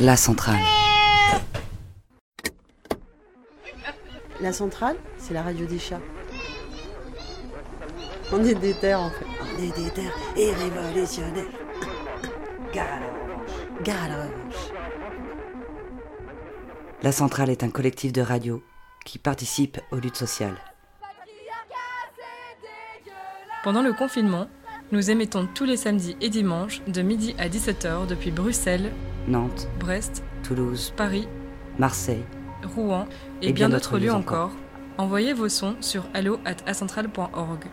La centrale. La centrale, c'est la radio des chats. On est des terres en fait. On est des terres et révolutionnaires. Gare à la revanche. Gare à la revanche. La centrale est un collectif de radio qui participe aux luttes sociales. Pendant le confinement, nous émettons tous les samedis et dimanches de midi à 17h depuis Bruxelles, Nantes, Brest, Toulouse, Paris, Marseille, Rouen et, bien, d'autres lieux encore. Envoyez vos sons sur allo@acentral.org.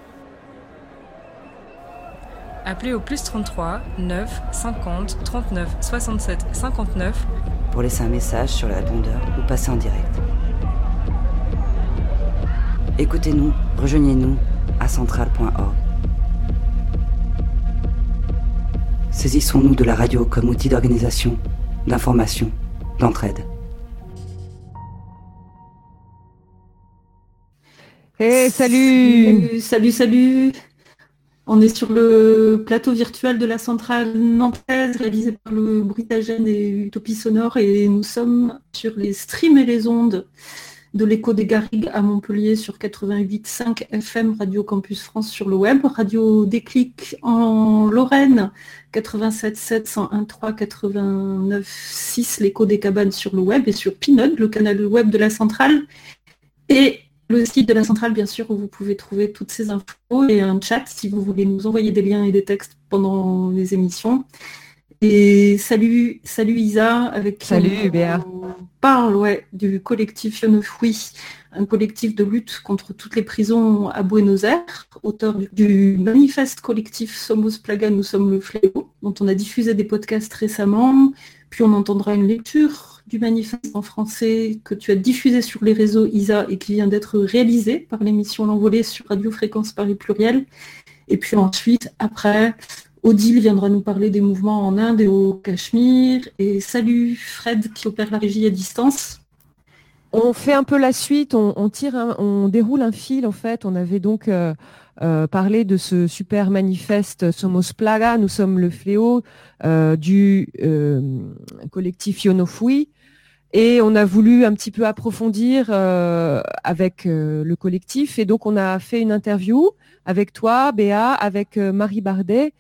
Appelez au plus 33 9 50 39 67 59 pour laisser un message sur le répondeur ou passer en direct. Écoutez-nous, rejoignez-nous à central.org. Saisissons-nous de la radio comme outil d'organisation, d'information, d'entraide. Hey, salut Salut, salut On est sur le plateau virtuel de la centrale nantaise réalisé par le Brutagène et Utopie Sonore et nous sommes sur les streams et les ondes de l'écho des Garrigues à Montpellier sur 88.5 FM Radio Campus France sur le web, Radio Déclic en Lorraine 87.7 101.3 89.6 l'écho des cabanes sur le web et sur Pinot, le canal web de la centrale et le site de la centrale bien sûr où vous pouvez trouver toutes ces infos et un chat si vous voulez nous envoyer des liens et des textes pendant les émissions. Et salut, salut Isa, avec qui Salut, on, parle ouais, du collectif Yonofoui, un collectif de lutte contre toutes les prisons à Buenos Aires, auteur du, du manifeste collectif Somos Plaga, nous sommes le fléau, dont on a diffusé des podcasts récemment, puis on entendra une lecture du manifeste en français que tu as diffusé sur les réseaux Isa et qui vient d'être réalisé par l'émission L'Envolée sur Radio Fréquence Paris Pluriel. Et puis ensuite, après, Odile viendra nous parler des mouvements en Inde et au Cachemire. Et salut Fred qui opère la régie à distance. On fait un peu la suite, on, on tire, un- on déroule un fil en fait. On avait donc euh, euh, parlé de ce super manifeste Somos Plaga, nous sommes le fléau euh, du euh, collectif Yonofui. Et on a voulu un petit peu approfondir euh, avec euh, le collectif. Et donc on a fait une interview avec toi, Béa, avec Marie Bardet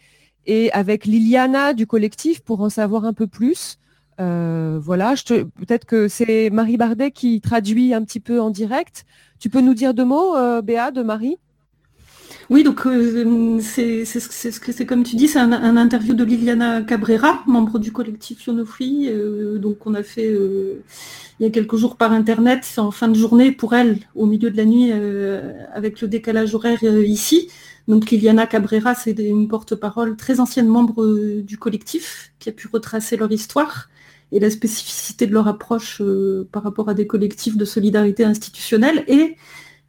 et avec Liliana du collectif pour en savoir un peu plus. Euh, voilà, peut-être que c'est Marie Bardet qui traduit un petit peu en direct. Tu peux nous dire deux mots, euh, Béa, de Marie? Oui, donc euh, c'est comme tu dis, c'est un, interview de Liliana Cabrera, membre du collectif Yonofui, donc on a fait il y a quelques jours par internet, c'est en fin de journée pour elle, au milieu de la nuit, avec le décalage horaire ici. Donc Liliana Cabrera, c'est une porte-parole très ancienne membre euh, du collectif, qui a pu retracer leur histoire et la spécificité de leur approche euh, par rapport à des collectifs de solidarité institutionnelle. Et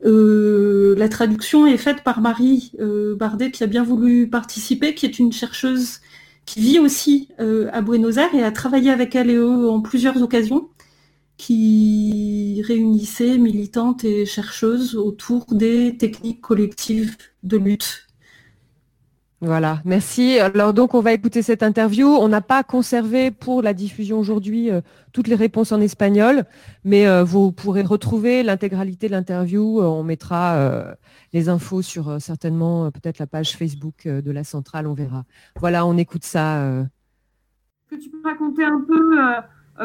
euh, la traduction est faite par Marie euh, Bardet qui a bien voulu participer, qui est une chercheuse qui vit aussi à Buenos Aires et a travaillé avec elle et eux en plusieurs occasions, qui réunissait militantes et chercheuses autour des techniques collectives de lutte. Voilà, merci. Alors donc on va écouter cette interview. On n'a pas conservé pour la diffusion aujourd'hui euh, toutes les réponses en espagnol, mais euh, vous pourrez retrouver l'intégralité de l'interview. Euh, on mettra euh, les infos sur euh, certainement peut-être la page Facebook euh, de la centrale, on verra. Voilà, on écoute ça. euh. Est-ce que tu peux raconter un peu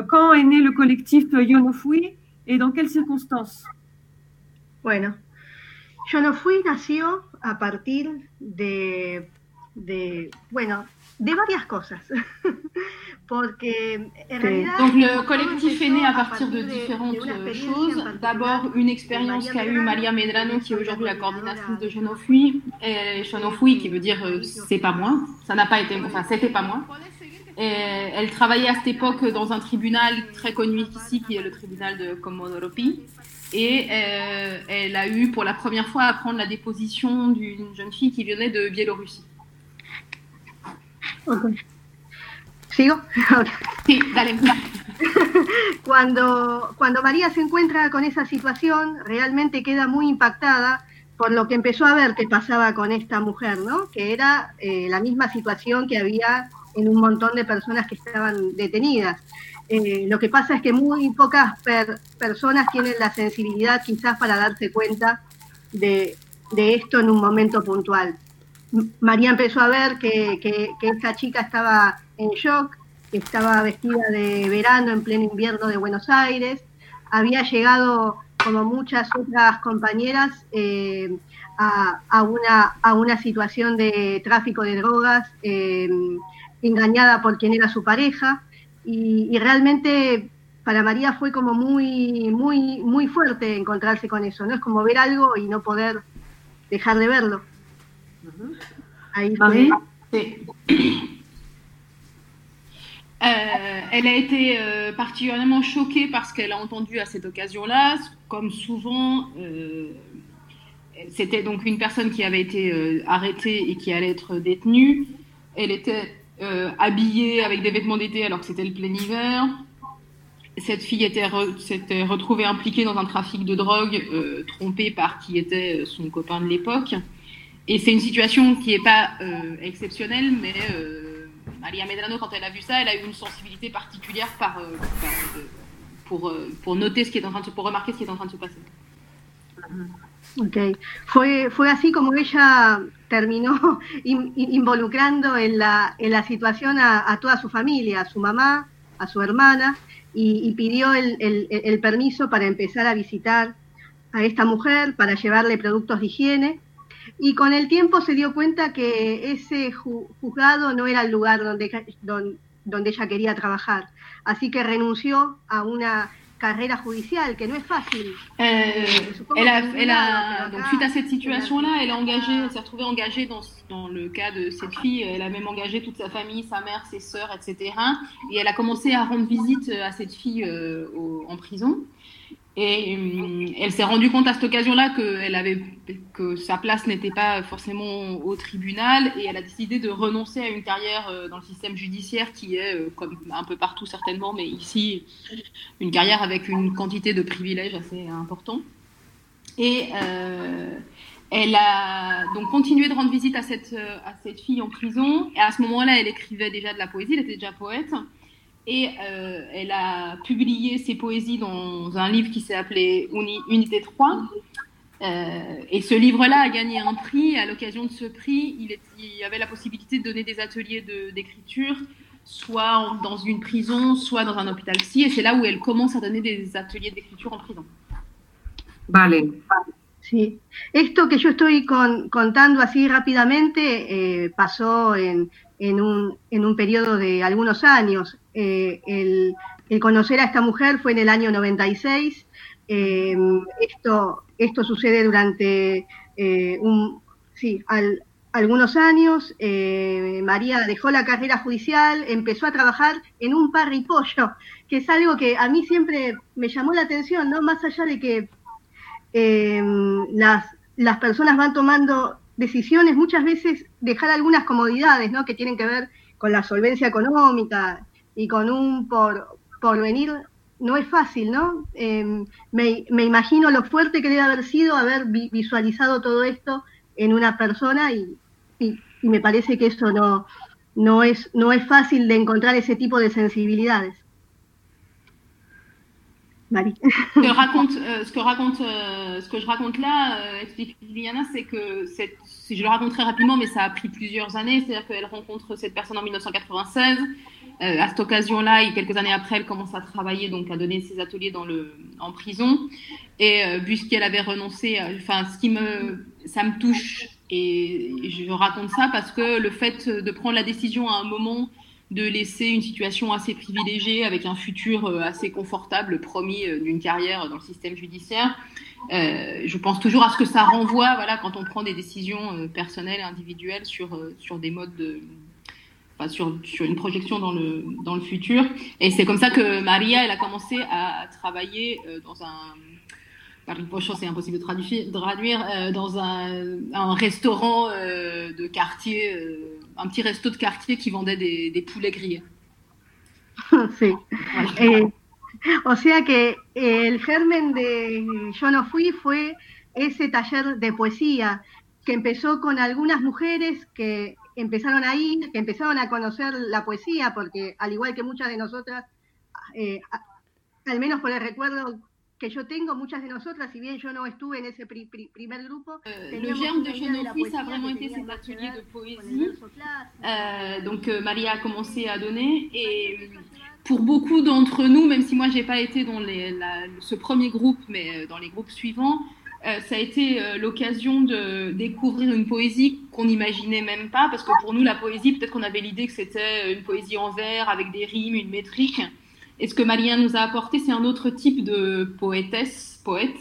quand est né le collectif Yonofui et dans quelles circonstances? Bueno, Yo no fui nació a partir de, de, bueno, de varias cosas. Porque en realidad. Donc le collectif est né à partir de différentes euh, choses. D'abord une expérience qu'a eue Maria Medrano, qui est aujourd'hui la coordinatrice de Genofui, et Genofui qui veut dire euh, c'est pas moi. Ça n'a pas été, enfin c'était pas moi. Et elle travaillait à cette époque dans un tribunal très connu ici, qui est le tribunal de Komodoropi. Et euh, elle a eu pour la première fois à prendre la déposition d'une jeune fille qui venait de Biélorussie. Ok. ¿Sigo? Sí, dale. Cuando, cuando María se encuentra con esa situación, realmente queda muy impactada por lo que empezó a ver que pasaba con esta mujer, ¿no? Que era eh, la misma situación que había en un montón de personas que estaban detenidas. Eh, lo que pasa es que muy pocas personas tienen la sensibilidad quizás para darse cuenta de, esto en un momento puntual. María empezó a ver que, esta chica estaba en shock, estaba vestida de verano en pleno invierno de Buenos Aires, había llegado, como muchas otras compañeras, eh, a, una, a una situación de tráfico de drogas, eh, engañada por quien era su pareja, y, realmente para María fue como muy, muy, muy fuerte encontrarse con eso, ¿no? Es como ver algo y no poder dejar de verlo. Ahí Euh, elle a été euh, particulièrement choquée parce qu'elle a entendu à cette occasion-là, comme souvent, euh, c'était donc une personne qui avait été arrêtée et qui allait être détenue. Elle était habillée avec des vêtements d'été alors que c'était le plein hiver. Cette fille s'était retrouvée impliquée dans un trafic de drogue, trompée par qui était son copain de l'époque. Et c'est une situation qui n'est pas exceptionnelle, mais Maria Medrano, quand elle a vu ça, elle a eu une sensibilité particulière par, euh, euh, pour, euh, pour noter ce qui est en train de se, pour remarquer ce qui est en train de se passer. Ok, fue, fue así como ella terminó involucrando en la, en la situación a, toda su familia, a su mamá, a su hermana, y, pidió el, el, el, permiso para empezar a visitar a esta mujer, para llevarle productos de higiene, y con el tiempo se dio cuenta que ese juzgado no era el lugar donde, donde, ella quería trabajar. Así que renunció a una carrière judiciaire que no es fácil. Euh, elle a, elle a, donc, suite à cette situation-là, elle a engagé, elle s'est retrouvée engagée dans, dans, le cas de cette fille. Elle a même engagé toute sa famille, sa mère, ses sœurs, etc. Et elle a commencé à rendre visite à cette fille euh, en prison. Et euh, elle s'est rendue compte à cette occasion-là que, sa place n'était pas forcément au tribunal et elle a décidé de renoncer à une carrière euh, dans le système judiciaire qui est, euh, comme un peu partout certainement, mais ici, une carrière avec une quantité de privilèges assez important. Et elle a donc continué de rendre visite à cette, à cette fille en prison. Et à ce moment-là, elle écrivait déjà de la poésie, elle était déjà poète. Et euh, elle a publié ses poésies dans un livre qui s'est appelé Unité 3. Euh, et ce livre-là a gagné un prix. À l'occasion de ce prix, il, y avait la possibilité de donner des ateliers d'écriture, soit dans une prison, soit dans un hôpital psy. Et c'est là où elle commence à donner des ateliers d'écriture en prison. Vale. Sí. Esto que yo estoy contando así rápidamente eh, pasó en, en, un, en un periodo de algunos años. Eh, el, conocer a esta mujer fue en el año 96. Eh, esto, esto sucede durante eh, un, sí, algunos años. María dejó la carrera judicial, empezó a trabajar en un parripollo, que es algo que a mí siempre me llamó la atención, ¿no? Más allá de que las, las personas van tomando decisiones, muchas veces dejar algunas comodidades, ¿no? Que tienen que ver con la solvencia económica y con un por, porvenir no es fácil, ¿no? Em, me, imagino lo fuerte que debe haber sido haber visualizado todo esto en una persona y, me parece que eso no, no, es, no es fácil de encontrar ese tipo de sensibilidades. Marie. ce, que raconte, euh, ce, que raconte, euh, ce que je raconte là, euh, Liliana, c'est que je le raconte très rapidement, mais ça a pris plusieurs années. C'est-à-dire qu'elle rencontre cette personne en 1996. Euh, à cette occasion-là, et quelques années après, elle commence à travailler, donc à donner ses ateliers dans le, en prison. Et euh, puisqu'elle avait renoncé, enfin, ce qui me, ça me touche et je raconte ça parce que le fait de prendre la décision à un moment de laisser une situation assez privilégiée avec un futur euh, assez confortable promis d'une carrière dans le système judiciaire. Euh, je pense toujours à ce que ça renvoie voilà, quand on prend des décisions personnelles individuelles sur, sur des modes de, sur, sur, une projection dans le, dans le futur. Et c'est comme ça que Maria, elle a commencé à travailler euh, dans un Pocho, c'est impossible de traduire, euh, dans un, un restaurant euh, de quartier, euh, un petit resto de quartier qui vendait des, des poulets grillés. Sí. Eh, o sea que el germen de Yo no fui fue ese taller de poesía que empezó con algunas mujeres que empezaron ahí, que empezaron a conocer la poesía, porque al igual que muchas de nosotras, eh, al menos por el recuerdo que yo tengo, muchas de nosotras, si bien yo no estuve en ese pri pri primer grupo, euh, le germe de Genofui, ça a vraiment été cet atelier de poésie. Euh, donc euh, Maria a commencé à donner et pour beaucoup d'entre nous, même si moi j'ai pas été dans les, la, ce premier groupe, mais dans les groupes suivants, euh, ça a été euh, l'occasion de découvrir une poésie qu'on n'imaginait même pas, parce que pour nous, la poésie, peut-être qu'on avait l'idée que c'était une poésie en vers, avec des rimes, une métrique. Et ce que Maria nous a apporté, c'est un autre type de poétesse, poète,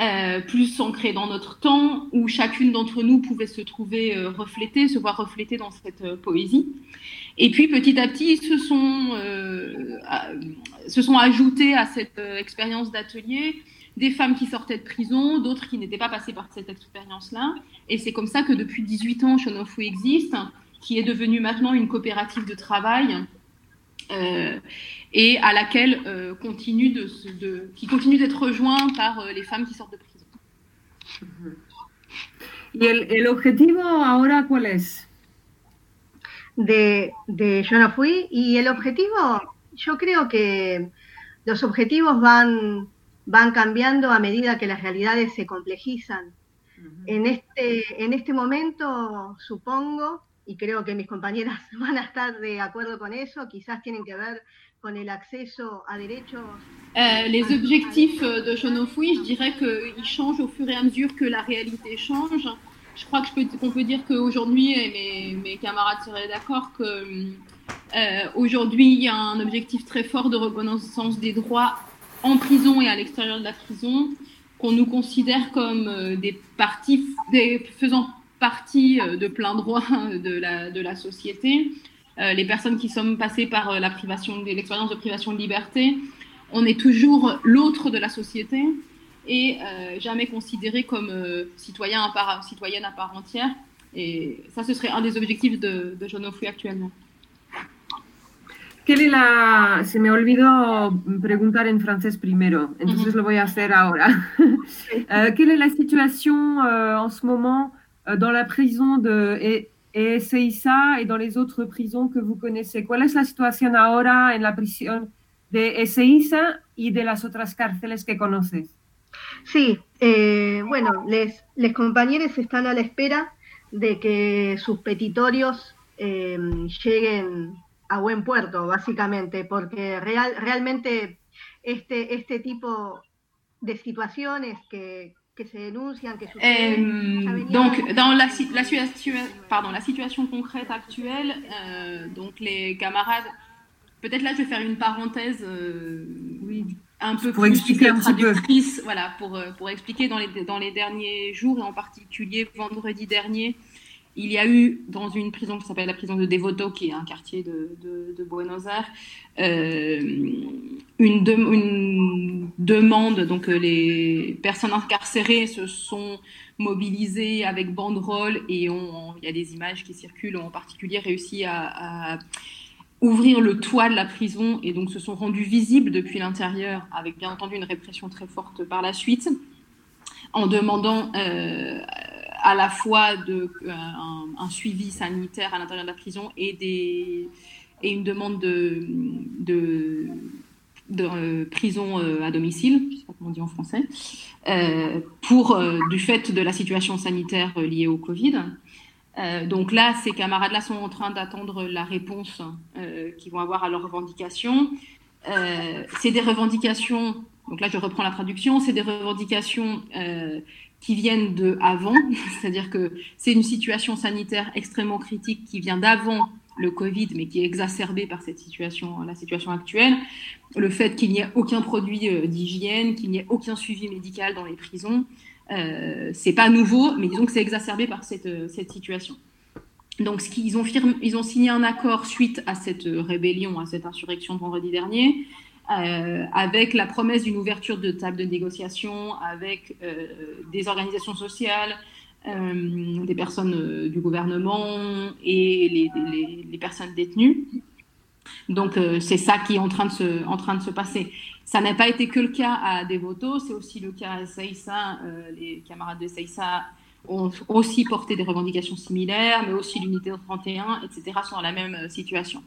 euh, plus ancré dans notre temps, où chacune d'entre nous pouvait se trouver euh, reflétée, se voir reflétée dans cette euh, poésie. Et puis petit à petit, ils sont, se sont ajoutés à cette expérience d'atelier des femmes qui sortaient de prison, d'autres qui n'étaient pas passées par cette expérience-là. Et c'est comme ça que depuis 18 ans, Shonofu existe, qui est devenue maintenant une coopérative de travail euh, et à laquelle euh, continue de, qui continue d'être rejoint par euh, les femmes qui sortent de prison. ¿Y el, el objetivo ahora cuál es? De, de Yo no fui. Y el objetivo, yo creo que los objetivos van van cambiando a medida que las realidades se complejizan. Uh -huh. en, este, en este momento, supongo, y creo que mis compañeras van a estar de acuerdo con eso, quizás tienen que ver con el acceso a derechos. Euh, les objectifs de Jonofui, je dirais qu'ils changent au fur et à mesure que la réalité change. Je crois qu'on peut, peut dire qu'aujourd'hui, et mes, mes, camarades seraient d'accord, qu'aujourd'hui, euh, il y a un objectif très fort de reconnaissance des droits en prison et à l'extérieur de la prison, qu'on nous considère comme euh, des parties, faisant partie euh, de plein droit de la, de la société. Euh, les personnes qui sont passées par la privation, l'expérience de privation de liberté, on est toujours l'autre de la société et jamais considéré comme citoyen à part, citoyenne à part entière. Et ça, ce serait un des objectifs de, de Jonofui actuellement. ¿Qué es la... Se me olvidó preguntar en francés primero, entonces uh -huh. lo voy a hacer ahora. uh, quelle est la situation uh, en ce moment dans la prison de Ezeiza et dans les autres prisons que vous connaissez? ¿Cuál es la situación ahora en la prisión de Ezeiza y de las otras cárceles que conoces? Sí, eh, bueno, les, les compañeros están a la espera de que sus petitorios eh, lleguen a buen puerto, básicamente, porque real, realmente este, este tipo de situaciones que, que se denuncian, que suceden... Euh, donc, dans la, la, situation, pardon, la situation concrète actuelle, euh, donc les camarades, peut-être là je vais faire une parenthèse, euh, oui, un peu pour expliquer un petit peu. Voilà, pour, pour expliquer dans les, dans les derniers jours, et en particulier vendredi dernier, il y a eu dans une prison qui s'appelle la prison de Devoto, qui est un quartier de, Buenos Aires, euh, une, de, une, demande. Donc euh, les personnes incarcérées se sont mobilisées avec banderoles et il y a des images qui circulent, en particulier réussi à, à ouvrir le toit de la prison et donc se sont rendus visibles depuis l'intérieur, avec bien entendu une répression très forte par la suite, en demandant euh, à la fois de, euh, un, suivi sanitaire à l'intérieur de la prison et, des, et une demande de, de, euh, prison euh, à domicile, je sais pas comment on dit en français, pour, du fait de la situation sanitaire liée au Covid. donc là, ces camarades-là sont en train d'attendre la réponse qu'ils vont avoir à leurs revendications. c'est des revendications, donc là je reprends la traduction, c'est des revendications qui viennent de avant, c'est-à-dire que c'est une situation sanitaire extrêmement critique qui vient d'avant le Covid, mais qui est exacerbée par cette situation, la situation actuelle. Le fait qu'il n'y ait aucun produit d'hygiène, qu'il n'y ait aucun suivi médical dans les prisons, euh, c'est pas nouveau, mais disons que c'est exacerbé par cette, cette situation. Donc, ils ont signé un accord suite à cette rébellion, à cette insurrection vendredi dernier, euh, avec la promesse d'une ouverture de table de négociation avec euh, des organisations sociales, euh, des personnes du gouvernement et les, personnes détenues. Donc c'est ça qui est en train de se, passer. Ça n'a pas été que le cas à Devoto, c'est aussi le cas à Seissa. les camarades de Seissa ont aussi porté des revendications similaires, mais aussi l'unité 31, etc., sont dans la même situation.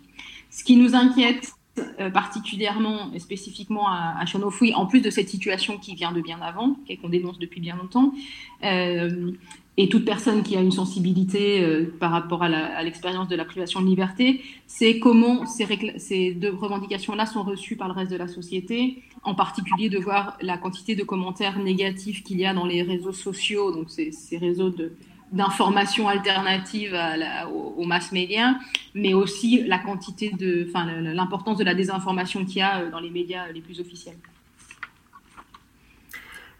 Ce qui nous inquiète euh, particulièrement et spécifiquement à, à en plus de cette situation qui vient de bien avant, qu'on dénonce depuis bien longtemps, euh, et toute personne qui a une sensibilité euh, par rapport à l'expérience de la privation de liberté, c'est comment ces, deux revendications-là sont reçues par le reste de la société, en particulier de voir la quantité de commentaires négatifs qu'il y a dans les réseaux sociaux, donc ces, réseaux d'informations alternatives aux, mass médias, mais aussi la quantité de, enfin, l'importance de la désinformation qu'il y a euh, dans les médias les plus officiels.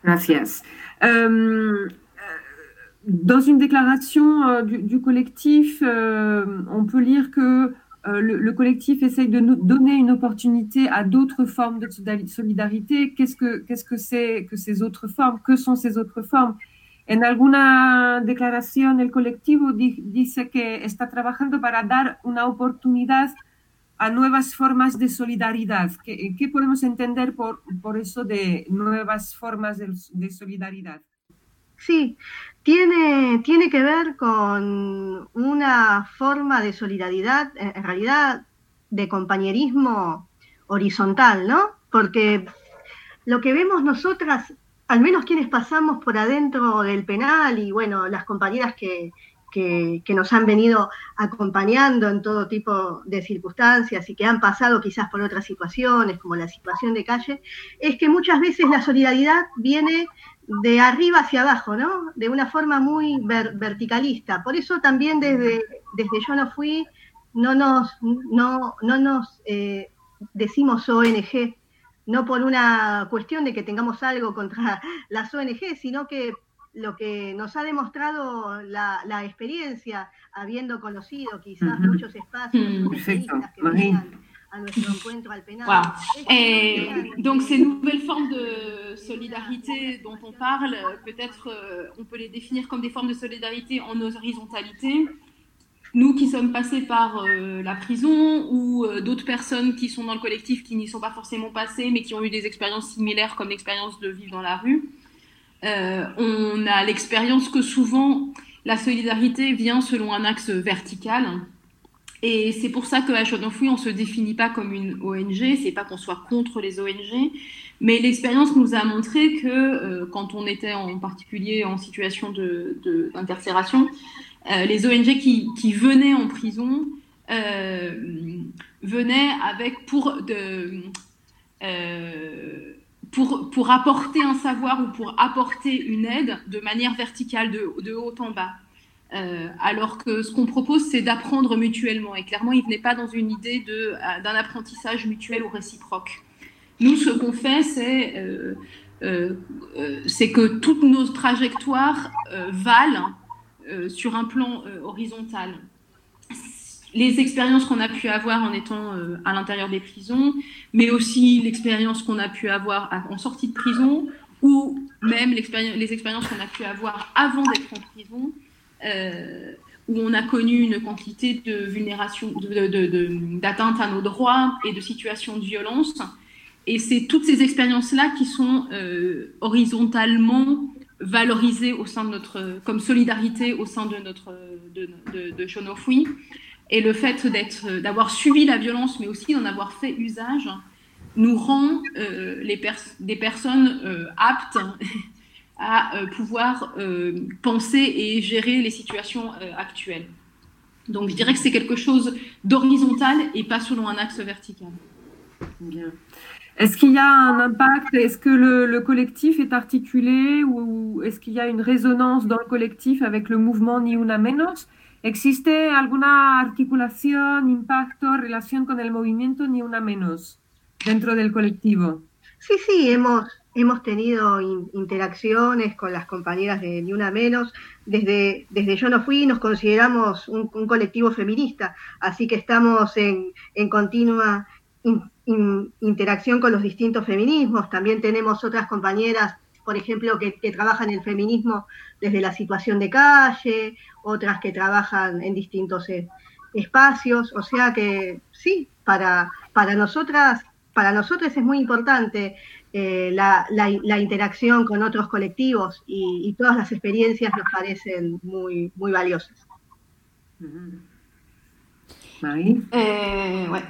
Gracias. Euh, dans une déclaration euh, du, collectif, euh, on peut lire que euh, le, collectif essaye de nous donner une opportunité à d'autres formes de solidarité. Qu'est-ce que qu'est-ce que c'est que ces autres formes? Que sont ces autres formes? En alguna declaración, el colectivo dice que está trabajando para dar una oportunidad a nuevas formas de solidaridad. ¿Qué, podemos entender por, por eso de nuevas formas de, de solidaridad? Sí, tiene, tiene que ver con una forma de solidaridad, en realidad de compañerismo horizontal, ¿no? Porque lo que vemos nosotras, al menos quienes pasamos por adentro del penal y bueno, las compañeras que, que, nos han venido acompañando en todo tipo de circunstancias y que han pasado quizás por otras situaciones, como la situación de calle, es que muchas veces la solidaridad viene de arriba hacia abajo, ¿no? De una forma muy verticalista. Por eso también desde, desde Yo No Fui no nos, no, no nos eh, decimos ONG, no por una cuestión de que tengamos algo contra las ONG, sino que lo que nos ha demostrado la, la experiencia, habiendo conocido quizás muchos espacios mm, que venían donc ces nouvelles formes de solidarité dont on parle, peut-être euh, on peut les définir comme des formes de solidarité en horizontalité. Nous qui sommes passés par euh, la prison ou euh, d'autres personnes qui sont dans le collectif qui n'y sont pas forcément passées mais qui ont eu des expériences similaires comme l'expérience de vivre dans la rue, on a l'expérience que souvent la solidarité vient selon un axe vertical. Et c'est pour ça qu'à Chaud Fouille, on ne se définit pas comme une ONG, c'est pas qu'on soit contre les ONG, mais l'expérience nous a montré que euh, quand on était en particulier en situation d'incarcération, de, euh, les ONG qui, venaient en prison euh, venaient avec pour de pour, pour apporter un savoir ou pour apporter une aide de manière verticale, de, de haut en bas. Euh, alors que ce qu'on propose, c'est d'apprendre mutuellement. Et clairement, il ne venait pas dans une idée euh, d'un apprentissage mutuel ou réciproque. Nous, ce qu'on fait, c'est euh, que toutes nos trajectoires valent sur un plan horizontal. Les expériences qu'on a pu avoir en étant à l'intérieur des prisons, mais aussi l'expérience qu'on a pu avoir en sortie de prison, ou même les expériences qu'on a pu avoir avant d'être en prison, euh, où on a connu une quantité de vulnération, d'atteinte à nos droits et de situations de violence. Et c'est toutes ces expériences-là qui sont euh, horizontalement valorisées au sein de notre, comme solidarité au sein de notre de, de, Et le fait d'avoir subi la violence, mais aussi d'en avoir fait usage, nous rend euh, les des personnes aptes à euh, pouvoir euh, penser et gérer les situations euh, actuelles. Donc je dirais que c'est quelque chose d'horizontal et pas selon un axe vertical. Bien. Est-ce qu'il y a un impact Est-ce que le, le, collectif est articulé ou est-ce qu'il y a une résonance dans le collectif avec le mouvement Ni Una Menos ¿Existe alguna articulación, impacto, relación con el movimiento Ni Una Menos dentro del colectivo? Sí, sí, hemos, hemos tenido interacciones con las compañeras de Ni Una Menos. Desde, desde Yo No Fui nos consideramos un, colectivo feminista, así que estamos en, continua interacción con los distintos feminismos. También tenemos otras compañeras, por ejemplo, que, trabajan el feminismo desde la situación de calle, otras que trabajan en distintos eh, espacios. O sea que sí, para, para nosotras para nosotros es muy importante eh, la, la, interacción con otros colectivos y, todas las experiencias nos parecen muy, muy valiosas. Marie euh, ouais.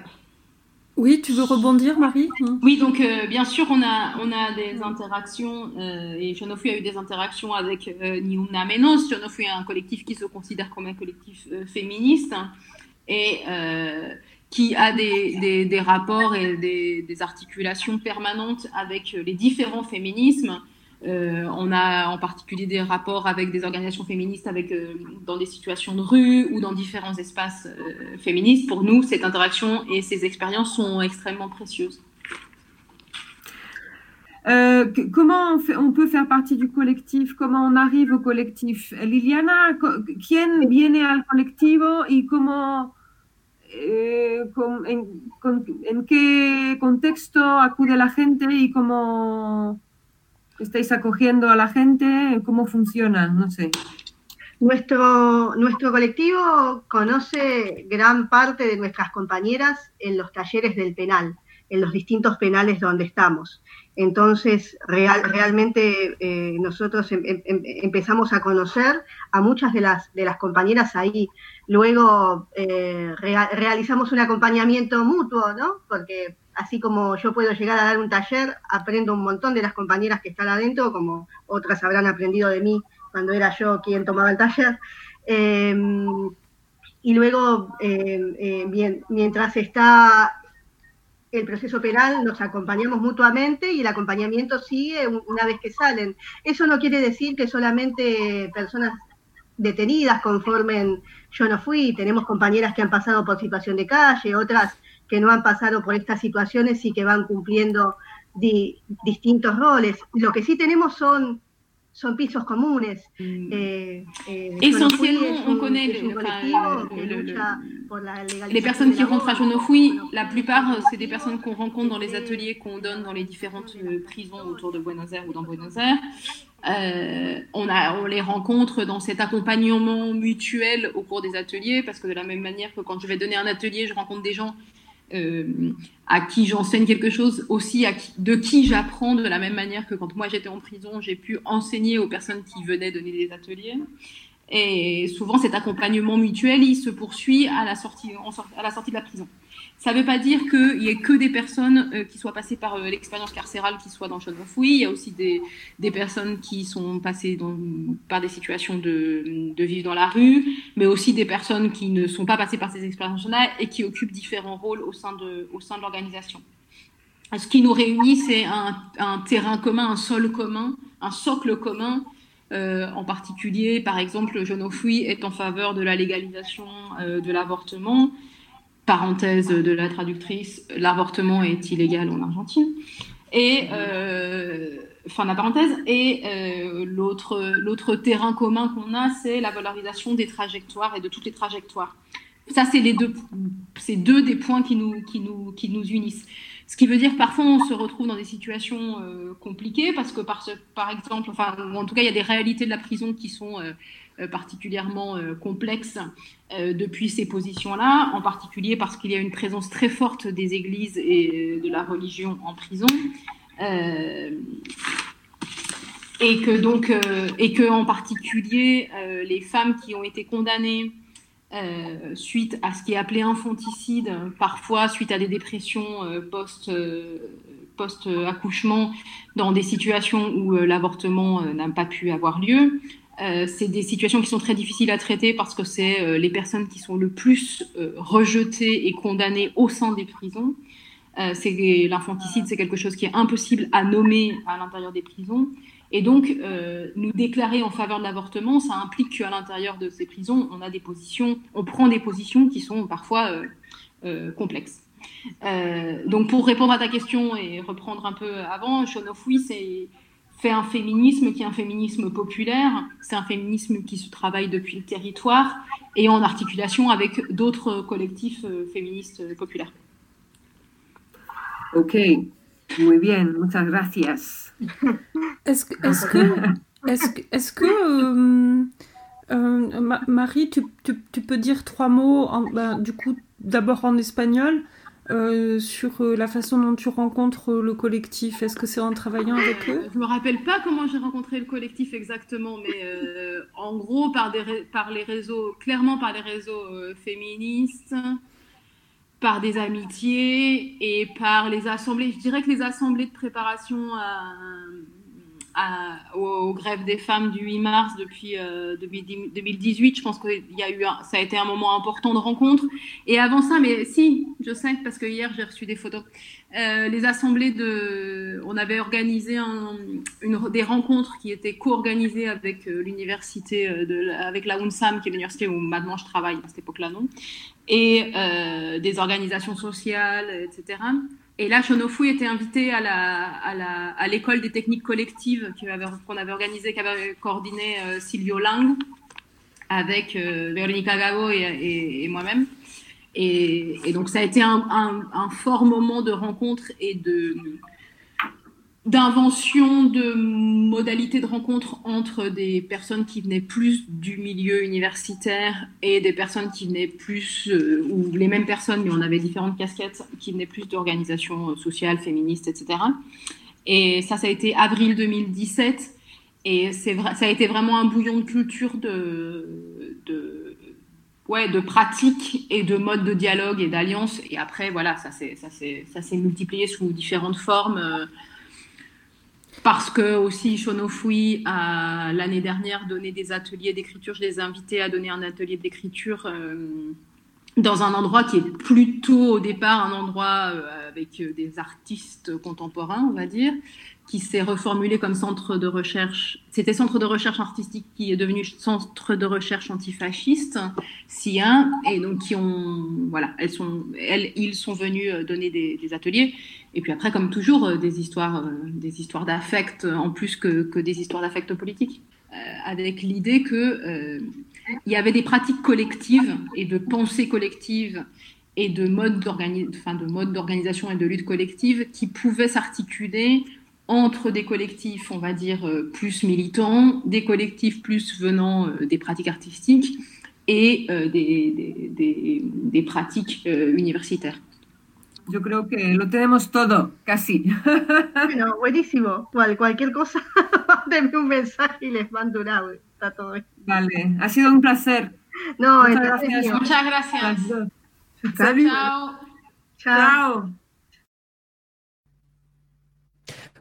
Oui, tu veux rebondir, Marie? Oui, donc euh, bien sûr, on a, on a des interactions, euh, et Jonofui a eu des interactions avec euh, Niuna Menos. Jonofui est un collectif qui se considère comme un collectif féministe et qui a des, des, rapports et des, articulations permanentes avec les différents féminismes. Euh, on a en particulier des rapports avec des organisations féministes avec, euh, dans des situations de rue ou dans différents espaces euh, féministes. Pour nous, cette interaction et ces expériences sont extrêmement précieuses. comment on, peut faire partie du collectif? Comment on arrive au collectif? Liliana, ¿quién viene al colectivo y comment eh, en, en, qué contexto acude la gente y cómo estáis acogiendo a la gente, cómo funciona, no sé. Nuestro, nuestro colectivo conoce gran parte de nuestras compañeras en los talleres del penal, en los distintos penales donde estamos. Entonces, real, realmente eh, nosotros em, em, em, empezamos a conocer a muchas de las, de las compañeras ahí. Luego eh, realizamos un acompañamiento mutuo, ¿no? Porque así como yo puedo llegar a dar un taller, aprendo un montón de las compañeras que están adentro, como otras habrán aprendido de mí cuando era yo quien tomaba el taller. y luego, eh, mientras está el proceso penal nos acompañamos mutuamente y el acompañamiento sigue una vez que salen. Eso no quiere decir que solamente personas detenidas conformen yo no fui, tenemos compañeras que han pasado por situación de calle, otras que no han pasado por estas situaciones y que van cumpliendo distintos roles. Lo que sí tenemos son son pisos comunes. Mm. Eh, eh, Essentiellement, on connaît les personnes qui rentrent à Genefoui. La plupart, euh, c'est des personnes qu'on rencontre dans les ateliers qu'on donne dans les différentes euh, prisons autour de Buenos Aires ou dans Buenos Aires. Euh, on, a, on les rencontre dans cet accompagnement mutuel au cours des ateliers, parce que de la même manière que quand je vais donner un atelier, je rencontre des gens à qui j'enseigne quelque chose, aussi de qui j'apprends de la même manière que quand moi j'étais en prison, j'ai pu enseigner aux personnes qui venaient donner des ateliers. Et souvent, cet accompagnement mutuel, il se poursuit à la sortie, à la sortie de la prison. Ça ne veut pas dire qu'il n'y ait que des personnes euh, qui soient passées par euh, l'expérience carcérale qui soient dans le Oui, Il y a aussi des, personnes qui sont passées par des situations de, vivre dans la rue, mais aussi des personnes qui ne sont pas passées par ces expériences-là et qui occupent différents rôles au sein de, l'organisation. Ce qui nous réunit, c'est un, terrain commun, un sol commun, un socle commun. Euh, en particulier, par exemple, Jeune est en faveur de la légalisation de l'avortement parenthèse de la traductrice, l'avortement est illégal en Argentine. Et, euh, la parenthèse. Et euh, l'autre terrain commun qu'on a, c'est la valorisation des trajectoires et de toutes les trajectoires. Ça, c'est les deux, c'est deux des points qui nous, qui, nous, qui nous unissent. Ce qui veut dire parfois on se retrouve dans des situations euh, compliquées parce que par, par exemple, enfin, en tout cas, il y a des réalités de la prison qui sont euh, particulièrement euh, complexe euh, depuis ces positions-là, en particulier parce qu'il y a une présence très forte des églises et de la religion en prison. et que donc, et que en particulier, les femmes qui ont été condamnées suite à ce qui est appelé infanticide, parfois suite à des dépressions post, post-accouchement, dans des situations où l'avortement n'a pas pu avoir lieu, euh, c'est des situations qui sont très difficiles à traiter parce que c'est euh, les personnes qui sont le plus euh, rejetées et condamnées au sein des prisons. c'est l'infanticide, c'est quelque chose qui est impossible à nommer à l'intérieur des prisons. Et donc, nous déclarer en faveur de l'avortement, ça implique qu'à l'intérieur de ces prisons, on a des positions, on prend des positions qui sont parfois complexes. donc, pour répondre à ta question et reprendre un peu avant, Shonofui, c'est fait un féminisme qui est un féminisme populaire, c'est un féminisme qui se travaille depuis le territoire et en articulation avec d'autres collectifs euh, féministes euh, populaires. Ok, muy bien, muchas gracias. Est-ce que, que, est-ce que, est que euh, euh, Marie, tu, tu, tu, peux dire trois mots, en, ben, du coup, d'abord en espagnol, euh, sur euh, la façon dont tu rencontres le collectif Est-ce que c'est en travaillant avec eux? Je me rappelle pas comment j'ai rencontré le collectif exactement, mais en gros par, des, par les réseaux, clairement par les réseaux féministes, par des amitiés et par les assemblées. Je dirais que les assemblées de préparation à aux, grèves des femmes du 8 mars depuis 2018. Euh, je pense que y a eu ça a été un moment important de rencontre. Et avant ça, mais si, je sais, parce que hier j'ai reçu des photos. Euh, les assemblées de, on avait organisé des rencontres qui étaient co-organisées avec euh, l'université, avec la UNSAM, qui est l'université où maintenant je travaille à cette époque-là, non, et des organisations sociales, etc. Et là, Shonofui était invité à, la, à, l'école des techniques collectives qu'on avait, organisée, qu'avait coordonné euh, Silvio Lang avec euh, Veronica Gago et, moi-même. Et, donc, ça a été un, fort moment de rencontre et de, d'invention de modalités de rencontre entre des personnes qui venaient plus du milieu universitaire et des personnes qui venaient plus, euh, ou les mêmes personnes, mais on avait différentes casquettes, qui venaient plus d'organisations sociales, féministes, etc. Et ça, ça a été avril 2017. Et c'est vrai, ça a été vraiment un bouillon de culture de, de, ouais, de pratiques et de modes de dialogue et d'alliance. Et après, voilà, ça s'est multiplié sous différentes formes. Euh, parce que aussi Shonofui a l'année dernière donné des ateliers d'écriture. Je les ai invités à donner un atelier d'écriture euh, dans un endroit qui est plutôt au départ un endroit euh, avec des artistes contemporaens, on va dire, qui s'est reformulé comme centre de recherche. C'était centre de recherche artistique qui est devenu centre de recherche antifasciste, SIA, et donc qui ont, voilà, elles sont, elles, ils sont venus euh, donner des, ateliers. Et puis après, comme toujours, euh, des histoires, euh, des histoires d'affect en plus que, que des histoires d'affect politique, avec l'idée que il y avait des pratiques collectives et de pensée collective et de modes d'organisation et de lutte collective qui pouvaient s'articuler entre des collectifs, on va dire, euh, plus militants, des collectifs plus venant euh, des pratiques artistiques et euh, des, des, des, pratiques universitaires. Yo creo que lo tenemos todo, casi. bueno, buenísimo. Cual, cualquier cosa, mándenme un mensaje y les mando un audio. Está todo bien. Vale, ha sido un placer. No, Muchas gracias. Muchas gracias. Salut. Chao. Chao.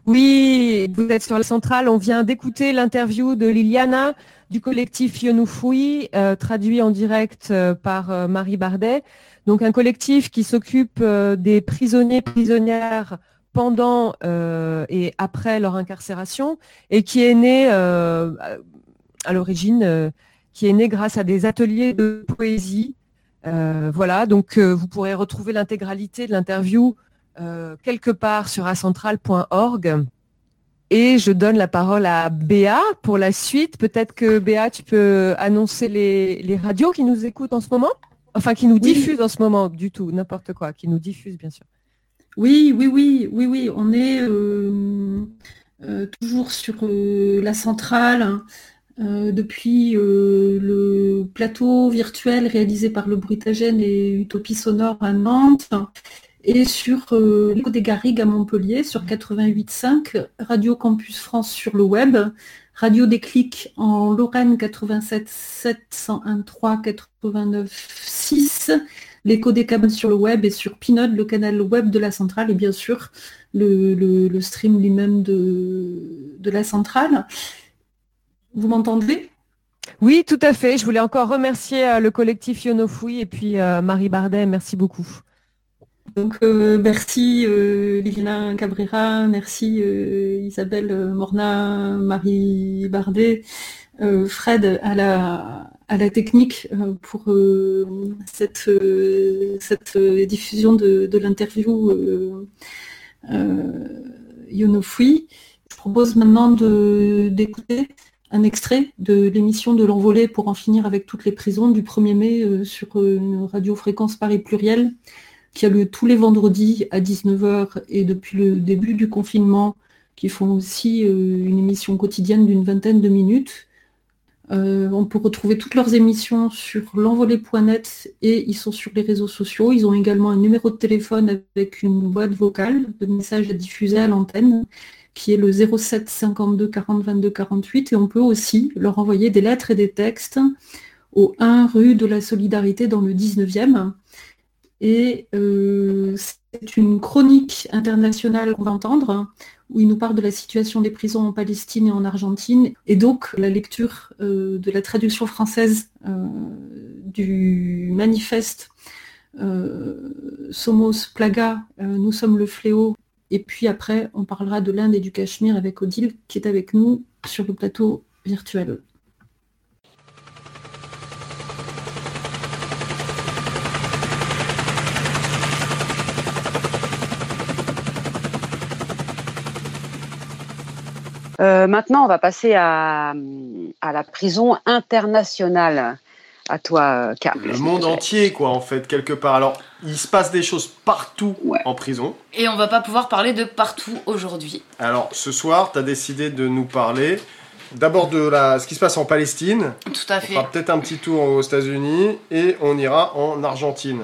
Oui, vous êtes sur la centrale. On vient d'écouter l'interview de Liliana du collectif Yonoufoui, euh, traduit en direct euh, par euh, Marie Bardet. Donc un collectif qui s'occupe des prisonniers prisonnières pendant et après leur incarcération et qui est né à l'origine, qui est né grâce à des ateliers de poésie. voilà, donc vous pourrez retrouver l'intégralité de l'interview euh, quelque part sur acentral.org. Et je donne la parole à Béa pour la suite. Peut-être que Béa, tu peux annoncer les, radios qui nous écoutent en ce moment? Enfin, qui nous diffusent en ce moment, du tout, n'importe quoi, qui nous diffusent, bien sûr. Oui, oui, oui, oui, oui. On est euh, euh, toujours sur la centrale. depuis le plateau virtuel réalisé par le Brutagène et Utopie Sonore à Nantes, et sur euh, l'écho des Garrigues à Montpellier sur 88.5, Radio Campus France sur le web, Radio Déclic en Lorraine 87.7, 101.3, 89.6, l'écho des cabanes sur le web et sur Pinode, le canal web de la centrale et bien sûr le, stream lui-même de, de la centrale. Vous m'entendez? Oui, tout à fait. Je voulais encore remercier euh, le collectif Yonofoui et puis euh, Marie Bardet. Merci beaucoup. Donc euh, merci euh, Liliana Cabrera, merci euh, Isabelle Morna, Marie Bardet, Fred à la, technique pour cette, diffusion de, l'interview Yonofui. Je propose maintenant d'écouter un extrait de l'émission de l'envolée pour en finir avec toutes les prisons du 1er mai sur une radio fréquence Paris pluriel qui a lieu tous les vendredis à 19h et depuis le début du confinement, qui font aussi euh, une émission quotidienne d'une vingtaine de minutes. on peut retrouver toutes leurs émissions sur l'envolée.net et ils sont sur les réseaux sociaux. Ils ont également un numéro de téléphone avec une boîte vocale de messages à diffuser à l'antenne qui est le 07 52 40 22 48 et on peut aussi leur envoyer des lettres et des textes au 1 rue de la Solidarité dans le 19e. Et euh, c'est une chronique internationale qu'on va entendre, où il nous parle de la situation des prisons en Palestine et en Argentine. Et donc la lecture euh, de la traduction française euh, du manifeste Somos Plaga, nous sommes le fléau. Et puis après, on parlera de l'Inde et du Cachemire avec Odile, qui est avec nous sur le plateau virtuel. Euh, maintenant, on va passer à, la prison internationale. À toi, Car. Le monde entier, quoi, en fait, quelque part. Alors, il se passe des choses partout en prison. Et on va pas pouvoir parler de partout aujourd'hui. Alors, ce soir, tu as décidé de nous parler d'abord de la, ce qui se passe en Palestine. Tout à fait. On fera peut-être un petit tour aux États-Unis et on ira en Argentine.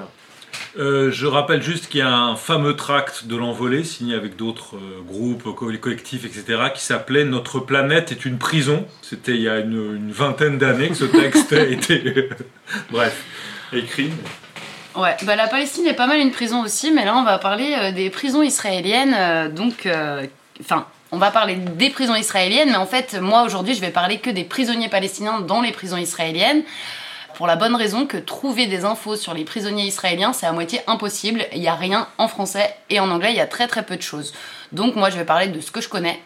Euh, je rappelle juste qu'il y a un fameux tract de l'envolée signé avec d'autres euh, groupes, collectifs, etc., qui s'appelait Notre planète est une prison. C'était il y a une, vingtaine d'années que ce texte a été, bref, écrit. Ouais, bah la Palestine est pas mal une prison aussi, mais là on va parler euh, des prisons israéliennes. donc, enfin, on va parler des prisons israéliennes, mais en fait, moi aujourd'hui je vais parler que des prisonniers palestiniens dans les prisons israéliennes pour la bonne raison que trouver des infos sur les prisonniers israéliens, c'est à moitié impossible. Il n'y a rien en français et en anglais, il y a très très peu de choses. Donc moi, je vais parler de ce que je connais.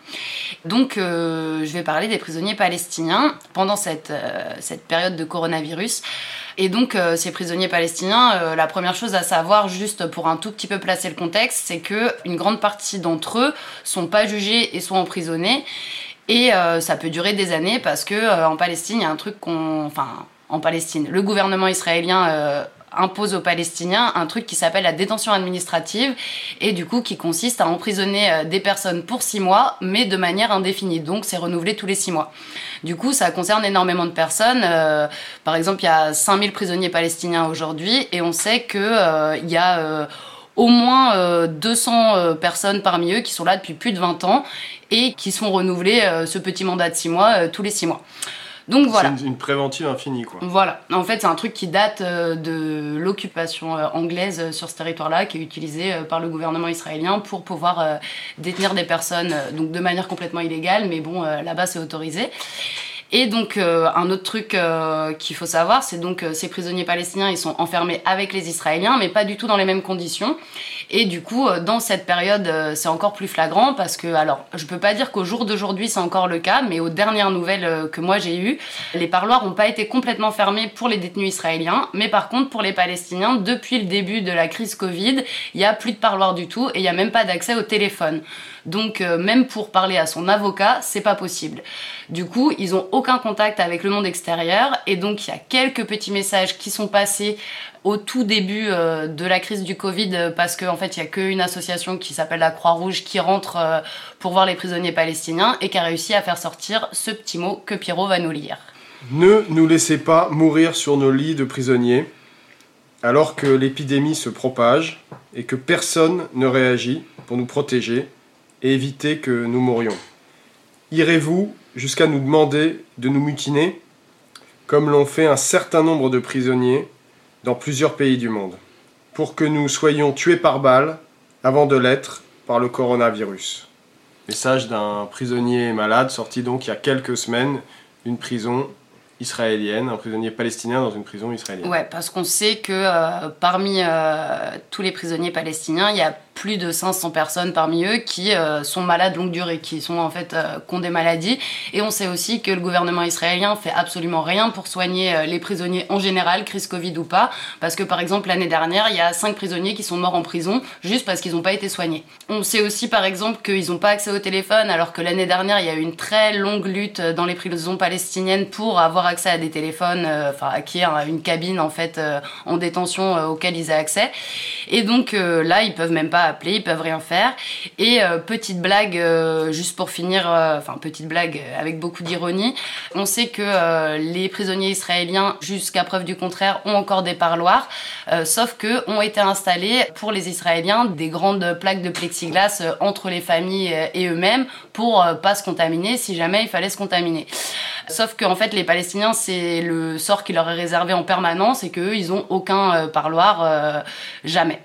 Donc euh, je vais parler des prisonniers palestiniens pendant cette, euh, cette période de coronavirus. Et donc euh, ces prisonniers palestiniens, la première chose à savoir, juste pour un tout petit peu placer le contexte, c'est que une grande partie d'entre eux sont pas jugés et sont emprisonnés. Et ça peut durer des années parce que en Palestine, il y a un truc qu'on, enfin, Le gouvernement israélien euh, impose aux Palestiniens un truc qui s'appelle la détention administrative et du coup qui consiste à emprisonner euh, des personnes pour six mois mais de manière indéfinie. Donc c'est renouvelé tous les six mois. Du coup ça concerne énormément de personnes. Euh, par exemple il y a 5000 prisonniers palestiniens aujourd'hui et on sait qu'il y a au moins 200 personnes parmi eux qui sont là depuis plus de 20 ans et qui sont renouvelés ce petit mandat de six mois tous les six mois. Donc voilà. C'est une, préventive infinie, quoi. Voilà. En fait, c'est un truc qui date euh, de l'occupation euh, anglaise euh, sur ce territoire-là, qui est utilisé par le gouvernement israélien pour pouvoir détenir des personnes, donc de manière complètement illégale, mais bon, là-bas, c'est autorisé. Et donc un autre truc qu'il faut savoir, c'est donc ces prisonniers palestiniens, ils sont enfermés avec les Israéliens, mais pas du tout dans les mêmes conditions. Et du coup, euh, dans cette période, euh, c'est encore plus flagrant parce que, alors, je peux pas dire qu'au jour d'aujourd'hui c'est encore le cas, mais aux dernières nouvelles euh, que moi j'ai eues, les parloirs n'ont pas été complètement fermés pour les détenus israéliens, mais par contre pour les Palestiniens, depuis le début de la crise Covid, il y a plus de parloirs du tout et il y a même pas d'accès au téléphone. Donc même pour parler à son avocat, c'est pas possible. Du coup, ils ont aucun contact avec le monde extérieur et donc il y a quelques petits messages qui sont passés au tout début euh, de la crise du Covid euh, parce qu'en en fait, il n'y a qu'une association qui s'appelle la Croix-Rouge qui rentre euh, pour voir les prisonniers palestiniens et qui a réussi à faire sortir ce petit mot que Pierrot va nous lire. Ne nous laissez pas mourir sur nos lits de prisonniers alors que l'épidémie se propage et que personne ne réagit pour nous protéger et éviter que nous mourions. Irez-vous jusqu'à nous demander de nous mutiner, comme l'ont fait un certain nombre de prisonniers dans plusieurs pays du monde, pour que nous soyons tués par balle avant de l'être par le coronavirus. Message d'un prisonnier malade sorti donc il y a quelques semaines d'une prison israélienne, un prisonnier palestinien dans une prison israélienne. Ouais, parce qu'on sait que euh, parmi euh, tous les prisonniers palestiniens, il y a plus de 500 personnes parmi eux qui euh, sont malades longue durée, qui sont en fait euh, qui ont des maladies. Et on sait aussi que le gouvernement israélien fait absolument rien pour soigner euh, les prisonniers en général, crise Covid ou pas, parce que par exemple l'année dernière, il y a 5 prisonniers qui sont morts en prison juste parce qu'ils n'ont pas été soignés. On sait aussi par exemple qu'ils n'ont pas accès au téléphone, alors que l'année dernière, il y a eu une très longue lutte dans les prisons palestiniennes pour avoir accès à des téléphones, enfin acquérir une cabine en fait en détention auquel ils aient accès. Et donc là, ils peuvent même pas ils peuvent rien faire. Et petite blague, juste pour finir, enfin petite blague avec beaucoup d'ironie, on sait que les prisonniers israéliens, jusqu'à preuve du contraire, ont encore des parloirs, sauf que ont été installés pour les Israéliens des grandes plaques de plexiglas entre les familles et eux-mêmes pour pas se contaminer si jamais il fallait se contaminer. Sauf qu'en fait, les Palestiniens, c'est le sort qui leur est réservé en permanence et qu'eux, ils ont aucun euh, parloir, euh, jamais.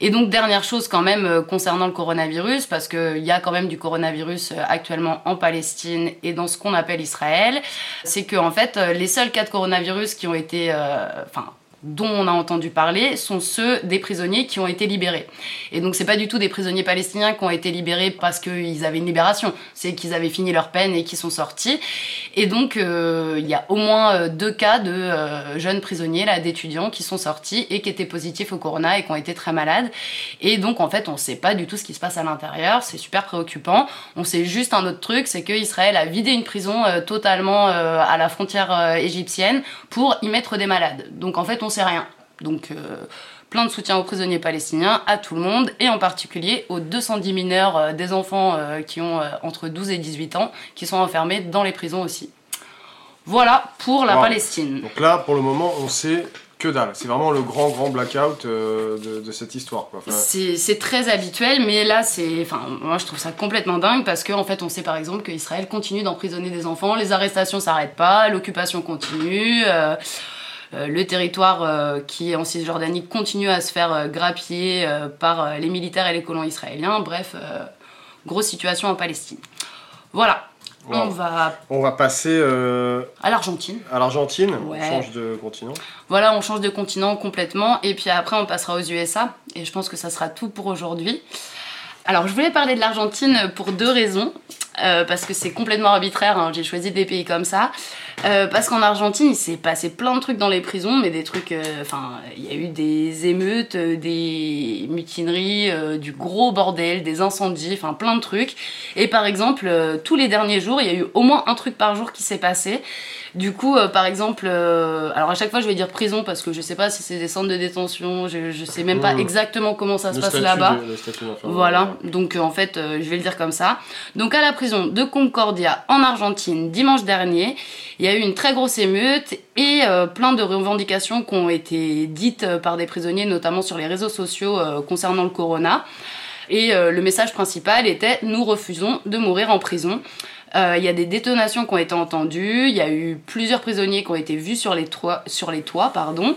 Et donc, dernière chose quand même euh, concernant le coronavirus, parce qu'il y a quand même du coronavirus actuellement en Palestine et dans ce qu'on appelle Israël, c'est que en fait, les seuls cas de coronavirus qui ont été, enfin, dont on a entendu parler sont ceux des prisonniers qui ont été libérés. Et donc c'est pas du tout des prisonniers palestiniens qui ont été libérés parce qu'ils avaient une libération, c'est qu'ils avaient fini leur peine et qu'ils sont sortis. Et donc euh, il y a au moins euh, deux cas de euh, jeunes prisonniers là d'étudiants qui sont sortis et qui étaient positifs au corona et qui ont été très malades. Et donc en fait on sait pas du tout ce qui se passe à l'intérieur, c'est super préoccupant. On sait juste un autre truc, c'est que Israël a vidé une prison totalement à la frontière égyptienne pour y mettre des malades. Donc en fait on rien. Donc euh, plein de soutien aux prisonniers palestiniens, à tout le monde, et en particulier aux 210 mineurs euh, des enfants euh, qui ont entre 12 et 18 ans, qui sont enfermés dans les prisons aussi. Voilà pour la Palestine. Donc là, pour le moment, on sait que dalle. C'est vraiment le grand, grand blackout de, cette histoire. c'est très habituel, mais là, c'est, enfin, moi, je trouve ça complètement dingue parce qu'en en fait, on sait par exemple qu'Israël continue d'emprisonner des enfants, les arrestations s'arrêtent pas, l'occupation continue. Euh, le territoire euh, qui est en Cisjordanie continue à se faire euh, grappiller par les militaires et les colons israéliens. Bref, grosse situation en Palestine. Voilà. On va... On va passer... À l'Argentine. À l'Argentine On change de continent. Voilà, on change de continent complètement. Et puis après, on passera aux USA. Et je pense que ça sera tout pour aujourd'hui. Alors, je voulais parler de l'Argentine pour deux raisons. Euh, parce que c'est complètement arbitraire, hein. j'ai choisi des pays comme ça. Euh, parce qu'en Argentine, il s'est passé plein de trucs dans les prisons, mais des trucs. Euh, enfin, il y a eu des émeutes, des mutineries, du gros bordel, des incendies, enfin plein de trucs. Et par exemple, tous les derniers jours, il y a eu au moins un truc par jour qui s'est passé. Du coup, par exemple, alors à chaque fois je vais dire prison parce que je sais pas si c'est des centres de détention, je, je sais même pas mmh. exactement comment ça se passe là-bas. Voilà, donc en fait je vais le dire comme ça. Donc à la prison de Concordia en Argentine dimanche dernier, il y a eu une très grosse émeute et plein de revendications qui ont été dites par des prisonniers, notamment sur les réseaux sociaux concernant le corona. Et le message principal était nous refusons de mourir en prison. Euh, il y a des détonations qui ont été entendues, il y a eu plusieurs prisonniers qui ont été vus sur les toits, sur les toits pardon,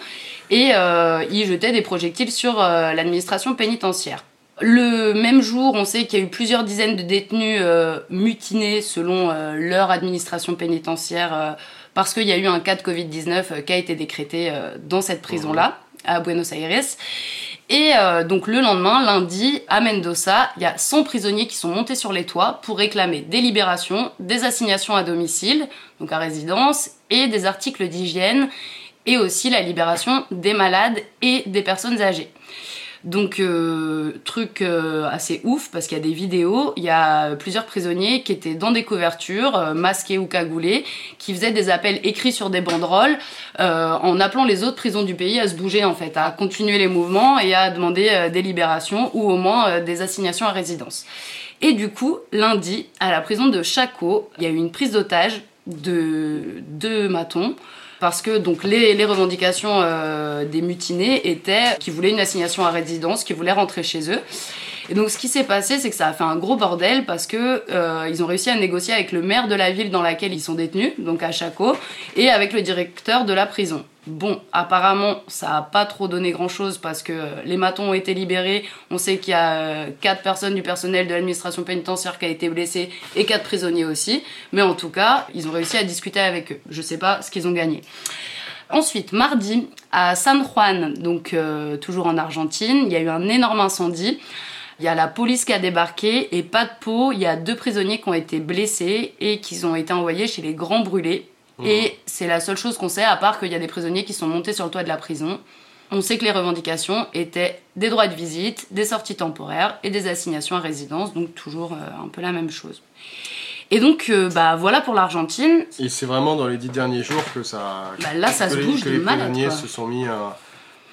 et euh, ils jetaient des projectiles sur euh, l'administration pénitentiaire. Le même jour, on sait qu'il y a eu plusieurs dizaines de détenus mutinés selon leur administration pénitentiaire parce qu'il y a eu un cas de Covid-19 qui a été décrété dans cette prison-là, à Buenos Aires. Et euh, donc le lendemain, lundi, à Mendoza, il y a 100 prisonniers qui sont montés sur les toits pour réclamer des libérations, des assignations à domicile, donc à résidence, et des articles d'hygiène, et aussi la libération des malades et des personnes âgées. Donc, euh, truc euh, assez ouf, parce qu'il y a des vidéos, il y a plusieurs prisonniers qui étaient dans des couvertures, euh, masqués ou cagoulés, qui faisaient des appels écrits sur des banderoles, en appelant les autres prisons du pays à se bouger, en fait, à continuer les mouvements et à demander des libérations ou au moins des assignations à résidence. Et du coup, lundi, à la prison de Chaco, il y a eu une prise d'otage de deux matons parce que donc les, revendications euh, des mutinés étaient qu'ils voulaient une assignation à résidence, qu'ils voulaient rentrer chez eux. Et donc ce qui s'est passé, c'est que ça a fait un gros bordel parce que euh, ils ont réussi à négocier avec le maire de la ville dans laquelle ils sont détenus, donc à Chaco, et avec le directeur de la prison. Bon, apparemment, ça n'a pas trop donné grand-chose parce que les matons ont été libérés. On sait qu'il y a euh, quatre personnes du personnel de l'administration pénitentiaire qui a été blessé et quatre prisonniers aussi. Mais en tout cas, ils ont réussi à discuter avec eux. Je sais pas ce qu'ils ont gagné. Ensuite, mardi, à San Juan, donc euh, toujours en Argentine, il y a eu un énorme incendie. Il y a la police qui a débarqué et pas de peau. Il y a deux prisonniers qui ont été blessés et qui ont été envoyés chez les grands brûlés. Mmh. Et c'est la seule chose qu'on sait, à part qu'il y a des prisonniers qui sont montés sur le toit de la prison. On sait que les revendications étaient des droits de visite, des sorties temporaires et des assignations à résidence, donc toujours euh, un peu la même chose. Et donc, euh, bah voilà pour l'Argentine. Et c'est vraiment dans les dix derniers jours que ça. Bah là, ça se bouge que de les prisonniers se sont mis à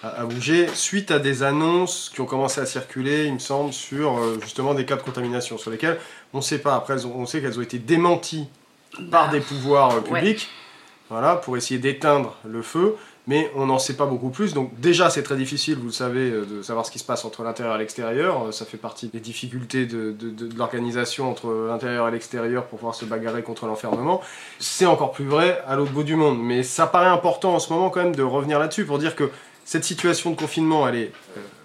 à, bouger suite à des annonces qui ont commencé à circuler, il me semble, sur euh, justement des cas de contamination sur lesquels on ne sait pas. Après, on sait qu'elles ont été démenties par des pouvoirs euh, publics, voilà, pour essayer d'éteindre le feu mais on n'en sait pas beaucoup plus. Donc déjà, c'est très difficile, vous le savez, euh, de savoir ce qui se passe entre l'intérieur et l'extérieur. Euh, ça fait partie des difficultés de, l'organisation entre l'intérieur et l'extérieur pour pouvoir se bagarrer contre l'enfermement. C'est encore plus vrai à l'autre bout du monde. Mais ça paraît important en ce moment quand même de revenir là-dessus pour dire que cette situation de confinement, elle est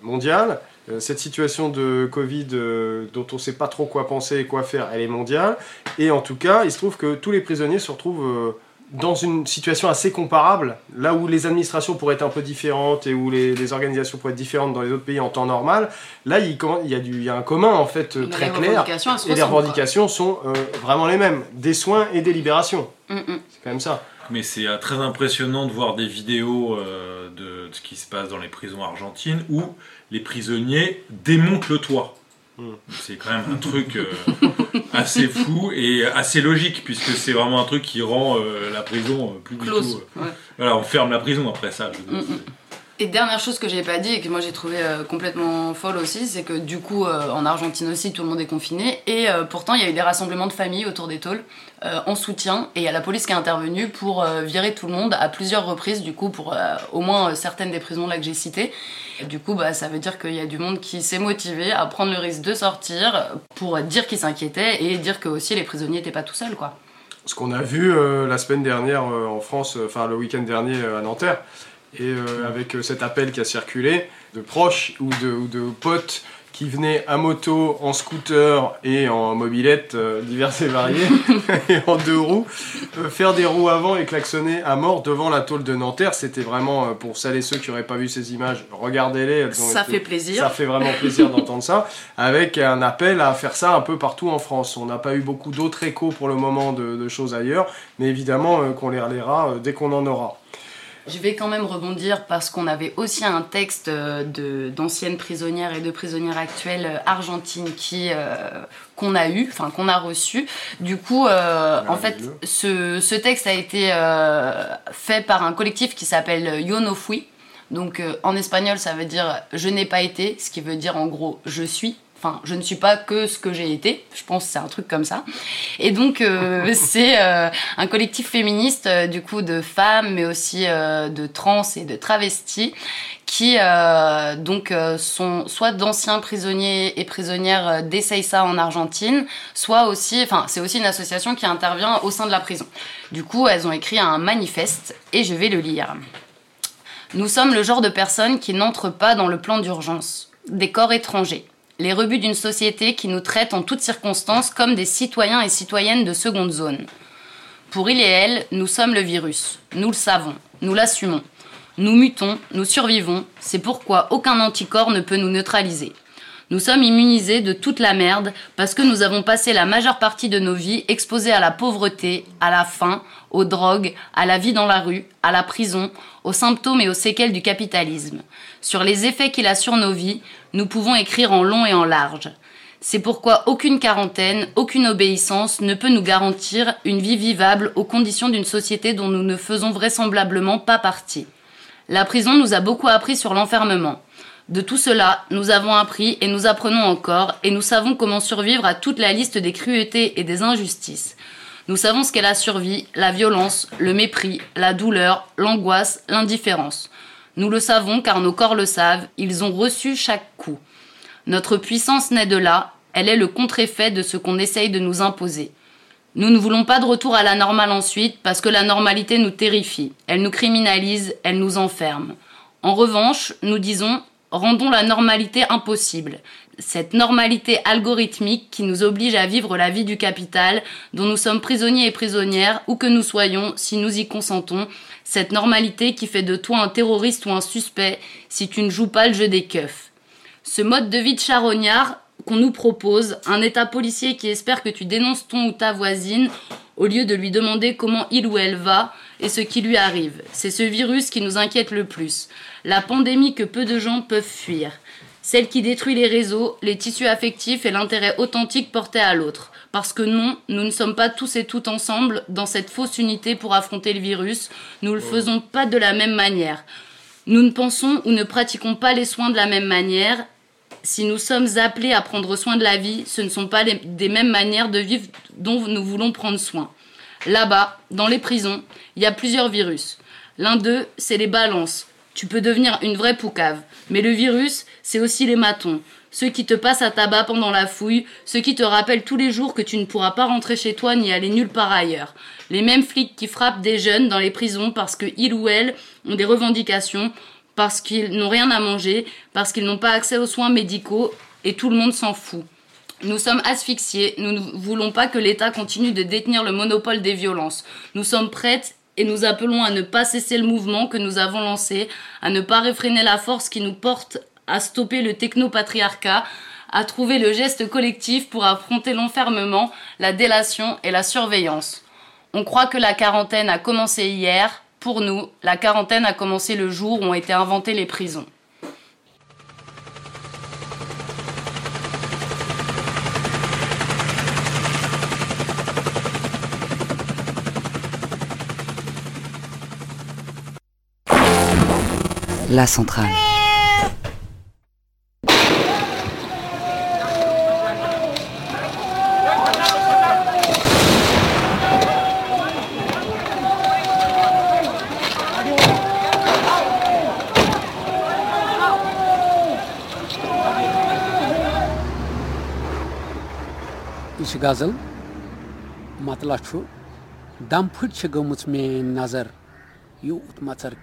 mondiale. Cette situation de Covid dont on ne sait pas trop quoi penser et quoi faire, elle est mondiale. Et en tout cas, il se trouve que tous les prisonniers se retrouvent dans une situation assez comparable, là où les administrations pourraient être un peu différentes et où les, organisations pourraient être différentes dans les autres pays en temps normal, là il, y, a du, un commun en fait très clair et les revendications sont euh, vraiment les mêmes, des soins et des libérations. Mm, mm. C'est quand même ça. Mais c'est euh, très impressionnant de voir des vidéos euh, de, ce qui se passe dans les prisons argentines où les prisonniers démontent le toit. Mm. C'est quand même un truc assez fou et assez logique, puisque c'est vraiment un truc qui rend euh, la prison euh, plus close. Euh, voilà, on ferme la prison après ça. Je mm, mm. Et dernière chose que j'ai pas dit et que moi j'ai trouvé complètement folle aussi, c'est que du coup en Argentine aussi tout le monde est confiné. Et pourtant il y a eu des rassemblements de familles autour des tôles en soutien. Et il y a la police qui est intervenue pour virer tout le monde à plusieurs reprises du coup pour au moins certaines des prisons là que j'ai citées. Du coup, bah, ça veut dire qu'il y a du monde qui s'est motivé à prendre le risque de sortir pour dire qu'ils s'inquiétaient et dire que aussi les prisonniers n'étaient pas tout seuls, quoi. Ce qu'on a vu euh, la semaine dernière euh, en France, euh, enfin le week-end dernier à Nanterre, et avec cet appel qui a circulé de proches ou de, ou de potes qui venaient à moto, en scooter et en mobilette euh, diverses et variées, et en deux roues, euh, faire des roues avant et klaxonner à mort devant la tôle de Nanterre. C'était vraiment, euh, pour celles et ceux qui n'auraient pas vu ces images, regardez-les. Ça fait plaisir. Ça fait vraiment plaisir d'entendre ça, avec un appel à faire ça un peu partout en France. On n'a pas eu beaucoup d'autres échos pour le moment de, de choses ailleurs, mais évidemment qu'on les relaiera dès qu'on en aura. Je vais quand même rebondir parce qu'on avait aussi un texte euh, d'anciennes prisonnières et de prisonnières actuelles euh, argentines qui euh, qu'on a eu, enfin qu'on a reçu. Du coup, en fait, ce, ce, texte a été fait par un collectif qui s'appelle Yo no fui. Donc en espagnol, ça veut dire je n'ai pas été, ce qui veut dire en gros je suis. Enfin, je ne suis pas que ce que j'ai été. Je pense que c'est un truc comme ça. Et donc, euh, c'est euh, un collectif féministe, euh, du coup, de femmes, mais aussi de trans et de travestis, qui donc sont soit d'anciens prisonniers et prisonnières d'Essaysa en Argentine, soit aussi, enfin, c'est aussi une association qui intervient au sein de la prison. Du coup, elles ont écrit un manifeste et je vais le lire. Nous sommes le genre de personnes qui n'entrent pas dans le plan d'urgence, des corps étrangers les rebuts d'une société qui nous traite en toutes circonstances comme des citoyens et citoyennes de seconde zone. Pour il et elle, nous sommes le virus. Nous le savons. Nous l'assumons. Nous mutons, nous survivons. C'est pourquoi aucun anticorps ne peut nous neutraliser. Nous sommes immunisés de toute la merde parce que nous avons passé la majeure partie de nos vies exposés à la pauvreté, à la faim, aux drogues, à la vie dans la rue, à la prison, aux symptômes et aux séquelles du capitalisme. Sur les effets qu'il a sur nos vies, nous pouvons écrire en long et en large. C'est pourquoi aucune quarantaine, aucune obéissance ne peut nous garantir une vie vivable aux conditions d'une société dont nous ne faisons vraisemblablement pas partie. La prison nous a beaucoup appris sur l'enfermement. De tout cela, nous avons appris et nous apprenons encore, et nous savons comment survivre à toute la liste des cruautés et des injustices. Nous savons ce qu'est la survie, la violence, le mépris, la douleur, l'angoisse, l'indifférence. Nous le savons car nos corps le savent, ils ont reçu chaque coup. Notre puissance naît de là, elle est le contre-effet de ce qu'on essaye de nous imposer. Nous ne voulons pas de retour à la normale ensuite parce que la normalité nous terrifie, elle nous criminalise, elle nous enferme. En revanche, nous disons rendons la normalité impossible. Cette normalité algorithmique qui nous oblige à vivre la vie du capital, dont nous sommes prisonniers et prisonnières, où que nous soyons, si nous y consentons, cette normalité qui fait de toi un terroriste ou un suspect si tu ne joues pas le jeu des keufs. Ce mode de vie de charognard qu'on nous propose, un état policier qui espère que tu dénonces ton ou ta voisine, au lieu de lui demander comment il ou elle va et ce qui lui arrive. C'est ce virus qui nous inquiète le plus la pandémie que peu de gens peuvent fuir, celle qui détruit les réseaux, les tissus affectifs et l'intérêt authentique porté à l'autre. Parce que non, nous ne sommes pas tous et toutes ensemble dans cette fausse unité pour affronter le virus, nous ne le faisons pas de la même manière. Nous ne pensons ou ne pratiquons pas les soins de la même manière. Si nous sommes appelés à prendre soin de la vie, ce ne sont pas les, des mêmes manières de vivre dont nous voulons prendre soin. Là-bas, dans les prisons, il y a plusieurs virus. L'un d'eux, c'est les balances. Tu peux devenir une vraie poucave. Mais le virus, c'est aussi les matons. Ceux qui te passent à tabac pendant la fouille, ceux qui te rappellent tous les jours que tu ne pourras pas rentrer chez toi ni aller nulle part ailleurs. Les mêmes flics qui frappent des jeunes dans les prisons parce qu'ils ou elles ont des revendications, parce qu'ils n'ont rien à manger, parce qu'ils n'ont pas accès aux soins médicaux, et tout le monde s'en fout. Nous sommes asphyxiés, nous ne voulons pas que l'État continue de détenir le monopole des violences. Nous sommes prêtes et nous appelons à ne pas cesser le mouvement que nous avons lancé, à ne pas réfréner la force qui nous porte à stopper le technopatriarcat, à trouver le geste collectif pour affronter l'enfermement, la délation et la surveillance. On croit que la quarantaine a commencé hier. Pour nous, la quarantaine a commencé le jour où ont été inventées les prisons. la centrale. Monsieur Gazel, matlachu, damphut chegumut me nazar, you matar?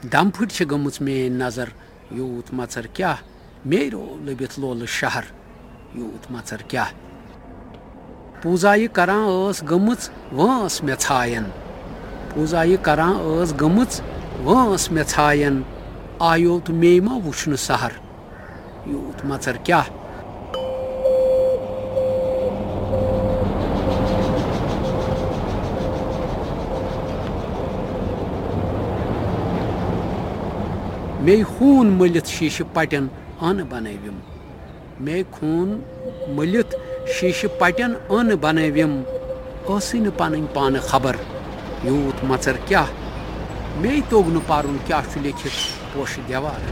դամփուր չգմուց մե նազար յուտ մացարքյա մերո լեբետլո լշահր յուտ մացարքյա Պուզայի կարան ոս գմուց ոս մեծայեն Պուզայի կարան ոս գմուց ոս մեծայեն այոտ մեմա վուշնը սահր յուտ մացարքյա मे खून मलित शीश पटन अन बनविम मे खून मलित शीश पटन अन बनविम सी पन पान खबर यूत मचर क्या मे तोग न पारुन क्या लिखित पोश देवार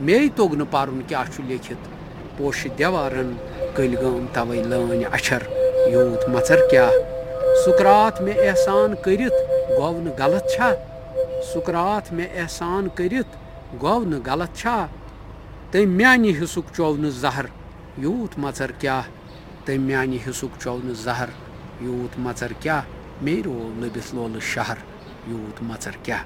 मे तोग न पारुन क्या लिखित पोश देवारन कलगम तवे लन अछर यूत मचर क्या सुकरात में एहसान करित गौ गलत छा सुकरात मे एहसान करित गौ न गलत छा। तम म्यानि हिस्सुक चौ न जहर, यूत मचर क्या? तम म्यानि हिस्सुक चौ न जहर, यूत मचर क्या? मेरो लबिस लोल शहर, यूत मचर क्या?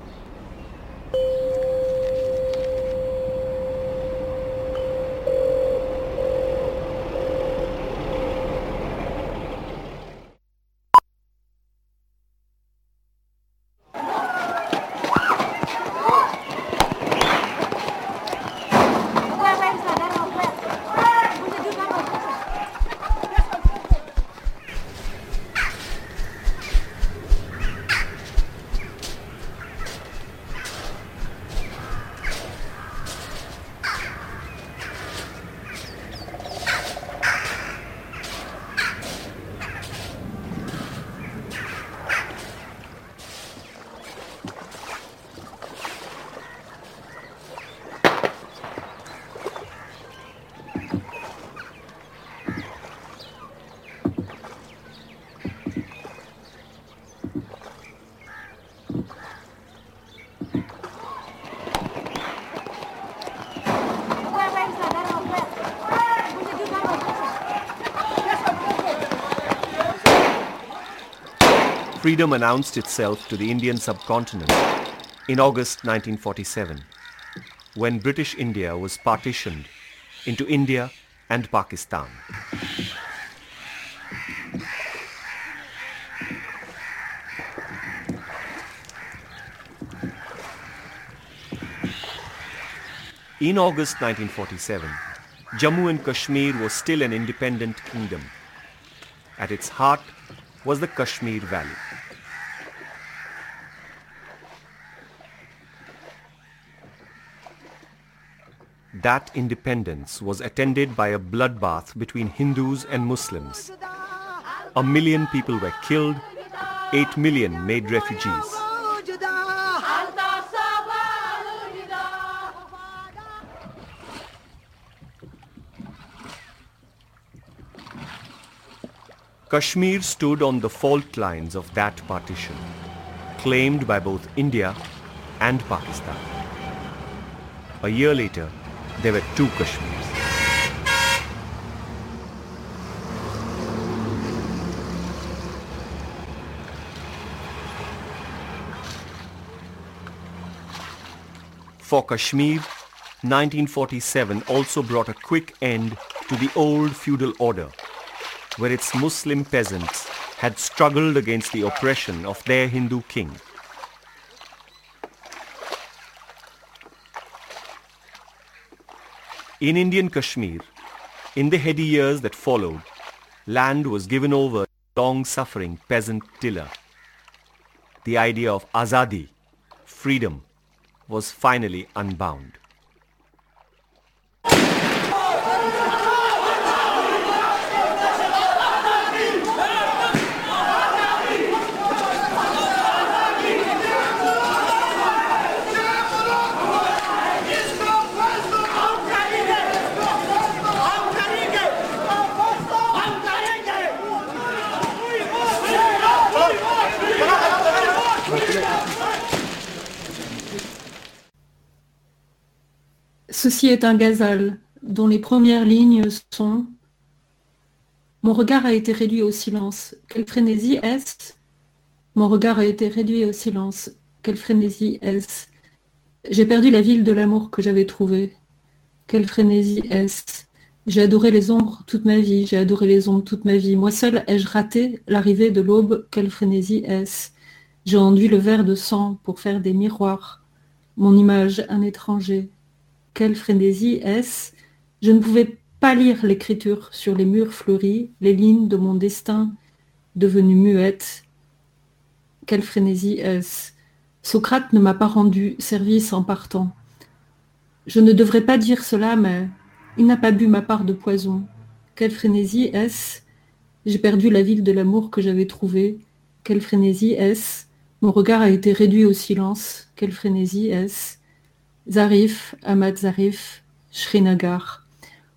Freedom announced itself to the Indian subcontinent in August 1947, when British India was partitioned into India and Pakistan. In August 1947, Jammu and Kashmir was still an independent kingdom. At its heart was the Kashmir Valley. That independence was attended by a bloodbath between Hindus and Muslims. A million people were killed, 8 million made refugees. Kashmir stood on the fault lines of that partition, claimed by both India and Pakistan. A year later, there were two Kashmirs. For Kashmir, 1947 also brought a quick end to the old feudal order, where its Muslim peasants had struggled against the oppression of their Hindu king. In Indian Kashmir, in the heady years that followed, land was given over to long-suffering peasant tiller. The idea of azadi, freedom, was finally unbound. Ceci est un gazal dont les premières lignes sont Mon regard a été réduit au silence. Quelle frénésie est-ce? Mon regard a été réduit au silence. Quelle frénésie est-ce? J'ai perdu la ville de l'amour que j'avais trouvée. Quelle frénésie est-ce? J'ai adoré les ombres toute ma vie, j'ai adoré les ombres toute ma vie. Moi seul ai-je raté l'arrivée de l'aube Quelle frénésie est-ce? J'ai enduit le verre de sang pour faire des miroirs. Mon image, un étranger, quelle frénésie est-ce? Je ne pouvais pas lire l'écriture sur les murs fleuris, les lignes de mon destin devenues muettes. Quelle frénésie est-ce? Socrate ne m'a pas rendu service en partant. Je ne devrais pas dire cela, mais il n'a pas bu ma part de poison. Quelle frénésie est-ce? J'ai perdu la ville de l'amour que j'avais trouvée. Quelle frénésie est-ce? Mon regard a été réduit au silence. Quelle frénésie est-ce? Zarif, Ahmad Zarif, Srinagar.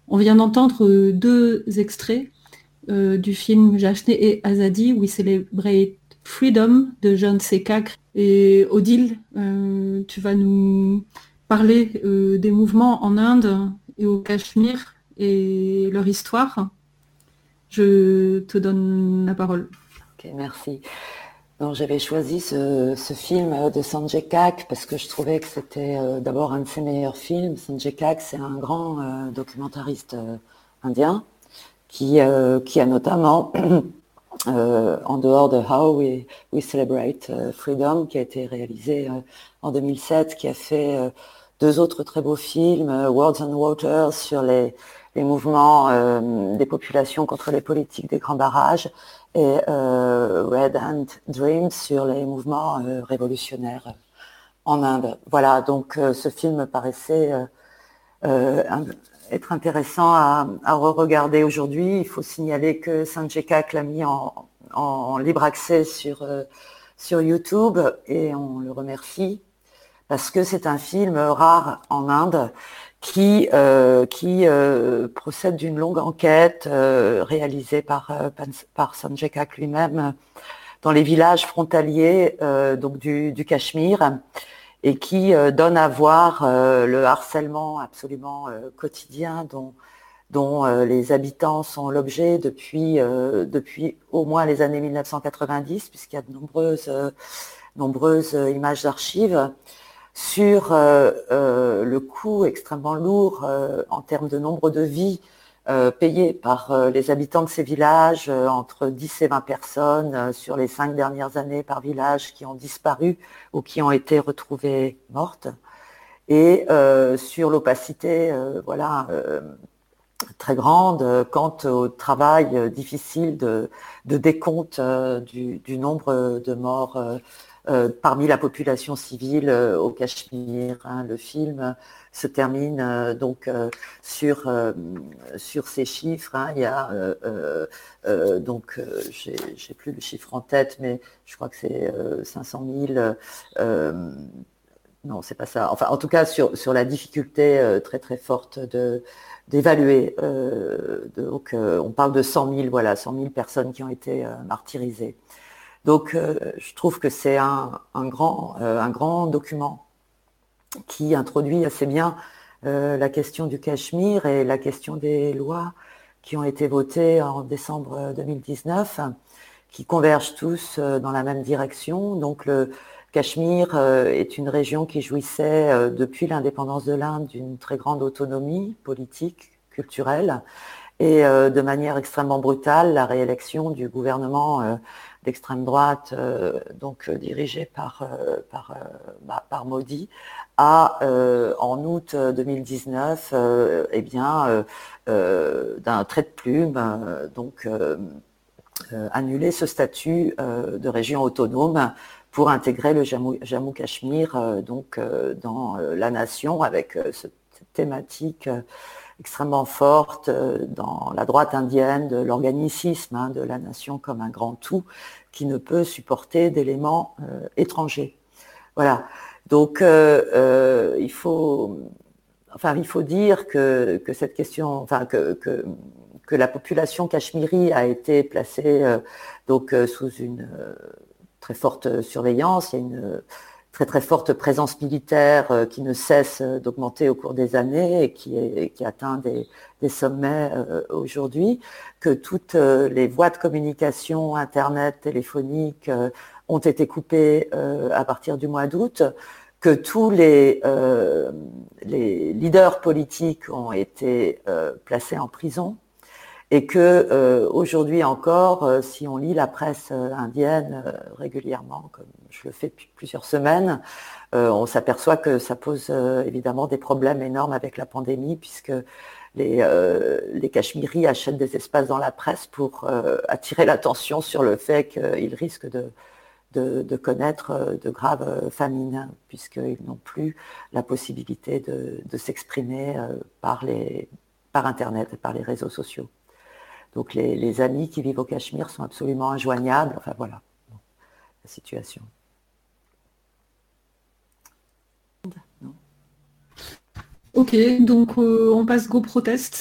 On vient d'entendre deux extraits euh, du film Jachne et Azadi, We Celebrate Freedom de John Sekak. Et Odile, euh, tu vas nous parler euh, des mouvements en Inde et au Cachemire et leur histoire. Je te donne la parole. Ok, merci j'avais choisi ce, film de Sanjay Kak parce que je trouvais que c'était euh, d'abord un de ses meilleurs films. Sanjay Kak, c'est un grand euh, documentariste euh, indien qui, a notamment, en dehors de How We, Celebrate Freedom, qui a été réalisé en 2007, qui a fait deux autres très beaux films, Words and Waters sur les mouvements des populations contre les politiques des grands barrages, et euh, Red Hand Dreams sur les mouvements euh, révolutionnaires en Inde. Voilà, donc euh, ce film paraissait être intéressant à, re-regarder aujourd'hui. Il faut signaler que Sanjay Kak l'a mis en, libre accès sur, sur YouTube et on le remercie parce que c'est un film rare en Inde qui, euh, qui euh, procède d'une longue enquête euh, réalisée par, par Sanjay Kak lui-même dans les villages frontaliers donc du, du, Cachemire et qui donne à voir le harcèlement absolument quotidien dont, dont les habitants sont l'objet depuis, depuis au moins les années 1990, puisqu'il y a de nombreuses, nombreuses images d'archives sur euh, euh, le coût extrêmement lourd euh, en termes de nombre de vies payées par les habitants de ces villages, entre 10 et 20 personnes sur les cinq dernières années par village qui ont disparu ou qui ont été retrouvées mortes, et sur l'opacité voilà, très grande quant au travail difficile de, décompte du, nombre de morts parmi la population civile au Cachemire. Hein. Le film se termine donc sur, ces chiffres. Hein. Il y a donc j'ai plus le chiffre en tête, mais je crois que c'est 500 000 non, c'est pas ça. Enfin, en tout cas, sur, la difficulté très très forte d'évaluer. Euh, donc, euh, on parle de 100 000, voilà, 100 000 personnes qui ont été euh, martyrisées. Donc, je trouve que c'est un, grand, un grand document qui introduit assez bien la question du Cachemire et la question des lois qui ont été votées en décembre 2019, qui convergent tous dans la même direction. Donc, le, Cachemire est une région qui jouissait depuis l'indépendance de l'Inde d'une très grande autonomie politique, culturelle, et de manière extrêmement brutale, la réélection du gouvernement d'extrême droite, donc dirigé par, bah, par Modi, a en août 2019, eh bien, d'un trait de plume, donc annulé ce statut de région autonome pour intégrer le Jammu, Cachemire euh, donc, euh, dans euh, la nation avec cette thématique extrêmement forte dans la droite indienne de l'organicisme hein, de la nation comme un grand tout qui ne peut supporter d'éléments étrangers. Voilà. Donc il faut, enfin il faut dire que, que cette question, enfin que, que, la population cachemiri a été placée donc sous une très forte surveillance, une très très forte présence militaire euh, qui ne cesse d'augmenter au cours des années et qui, est, qui atteint des, sommets euh, aujourd'hui, que toutes euh, les voies de communication, Internet, téléphonique, ont été coupées à partir du mois d'août, que tous les, les leaders politiques ont été placés en prison, et que euh, aujourd'hui encore, euh, si on lit la presse euh, indienne régulièrement, comme je le fais depuis plusieurs semaines, on s'aperçoit que ça pose évidemment des problèmes énormes avec la pandémie, puisque les, les Cachemiris achètent des espaces dans la presse pour attirer l'attention sur le fait qu'ils risquent de, connaître de graves famines, puisqu'ils n'ont plus la possibilité de, s'exprimer par, les, par Internet et par les réseaux sociaux. Donc les, amis qui vivent au Cachemire sont absolument injoignables. Enfin voilà la situation. Ok, donc euh, on passe go protest.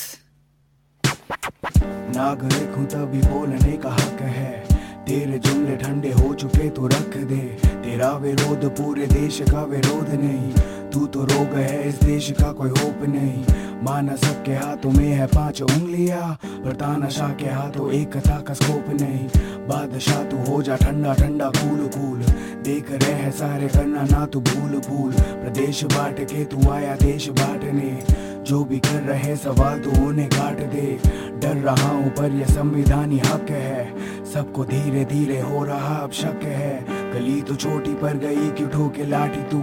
तेरे जुमले ठंडे हो चुके तो रख दे। तेरा विरोध पूरे देश का विरोध नहीं। तू तो रोग है इस देश का कोई होप नहीं। माना सबके हाथों में है पाँच उंगलियाँ, पर तानाशाह के हाथों एक कथा का स्कोप नहीं। बादशाह, तू हो जा ठंडा ठंडा, कूल कूल। देख रहे हैं सारे करना ना तू भूल भूल। प्रदेश बाट के तू आया, देश बांटने। जो भी कर रहे सवाल तो उन्हें काट दे। डर रहा हूँ, पर यह संविधानी हक है। सबको धीरे धीरे हो रहा अब शक है। गली तो छोटी पर गई, क्यों ठोके लाठी तू?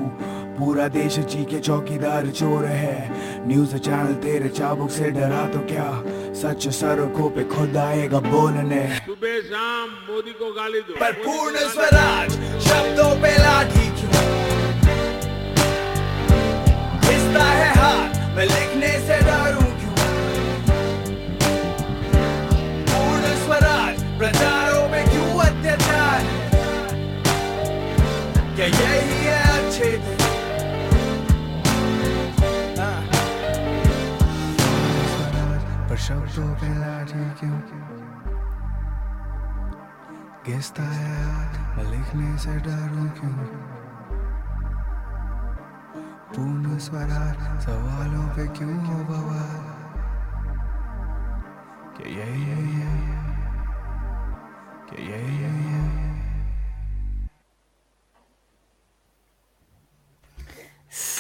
पूरा देश चीखे चौकीदार चोर है। न्यूज़ चैनल तेरे चाबुक से डरा तो क्या? सच सड़कों पे खुद आएगा बोलने। सुबह शाम मोदी को गाली दो। पर पूर्ण स्वराज शब्दों पे लाठी क्यों? है हाथ मैं लिखने से डरूं क्यों? गेस्ता है मैं लिखने से डरूं क्यों? पूर्ण स्वराज, सवालों पे क्यों हो बवाल? क्या यही यही है? क्या यही यही है?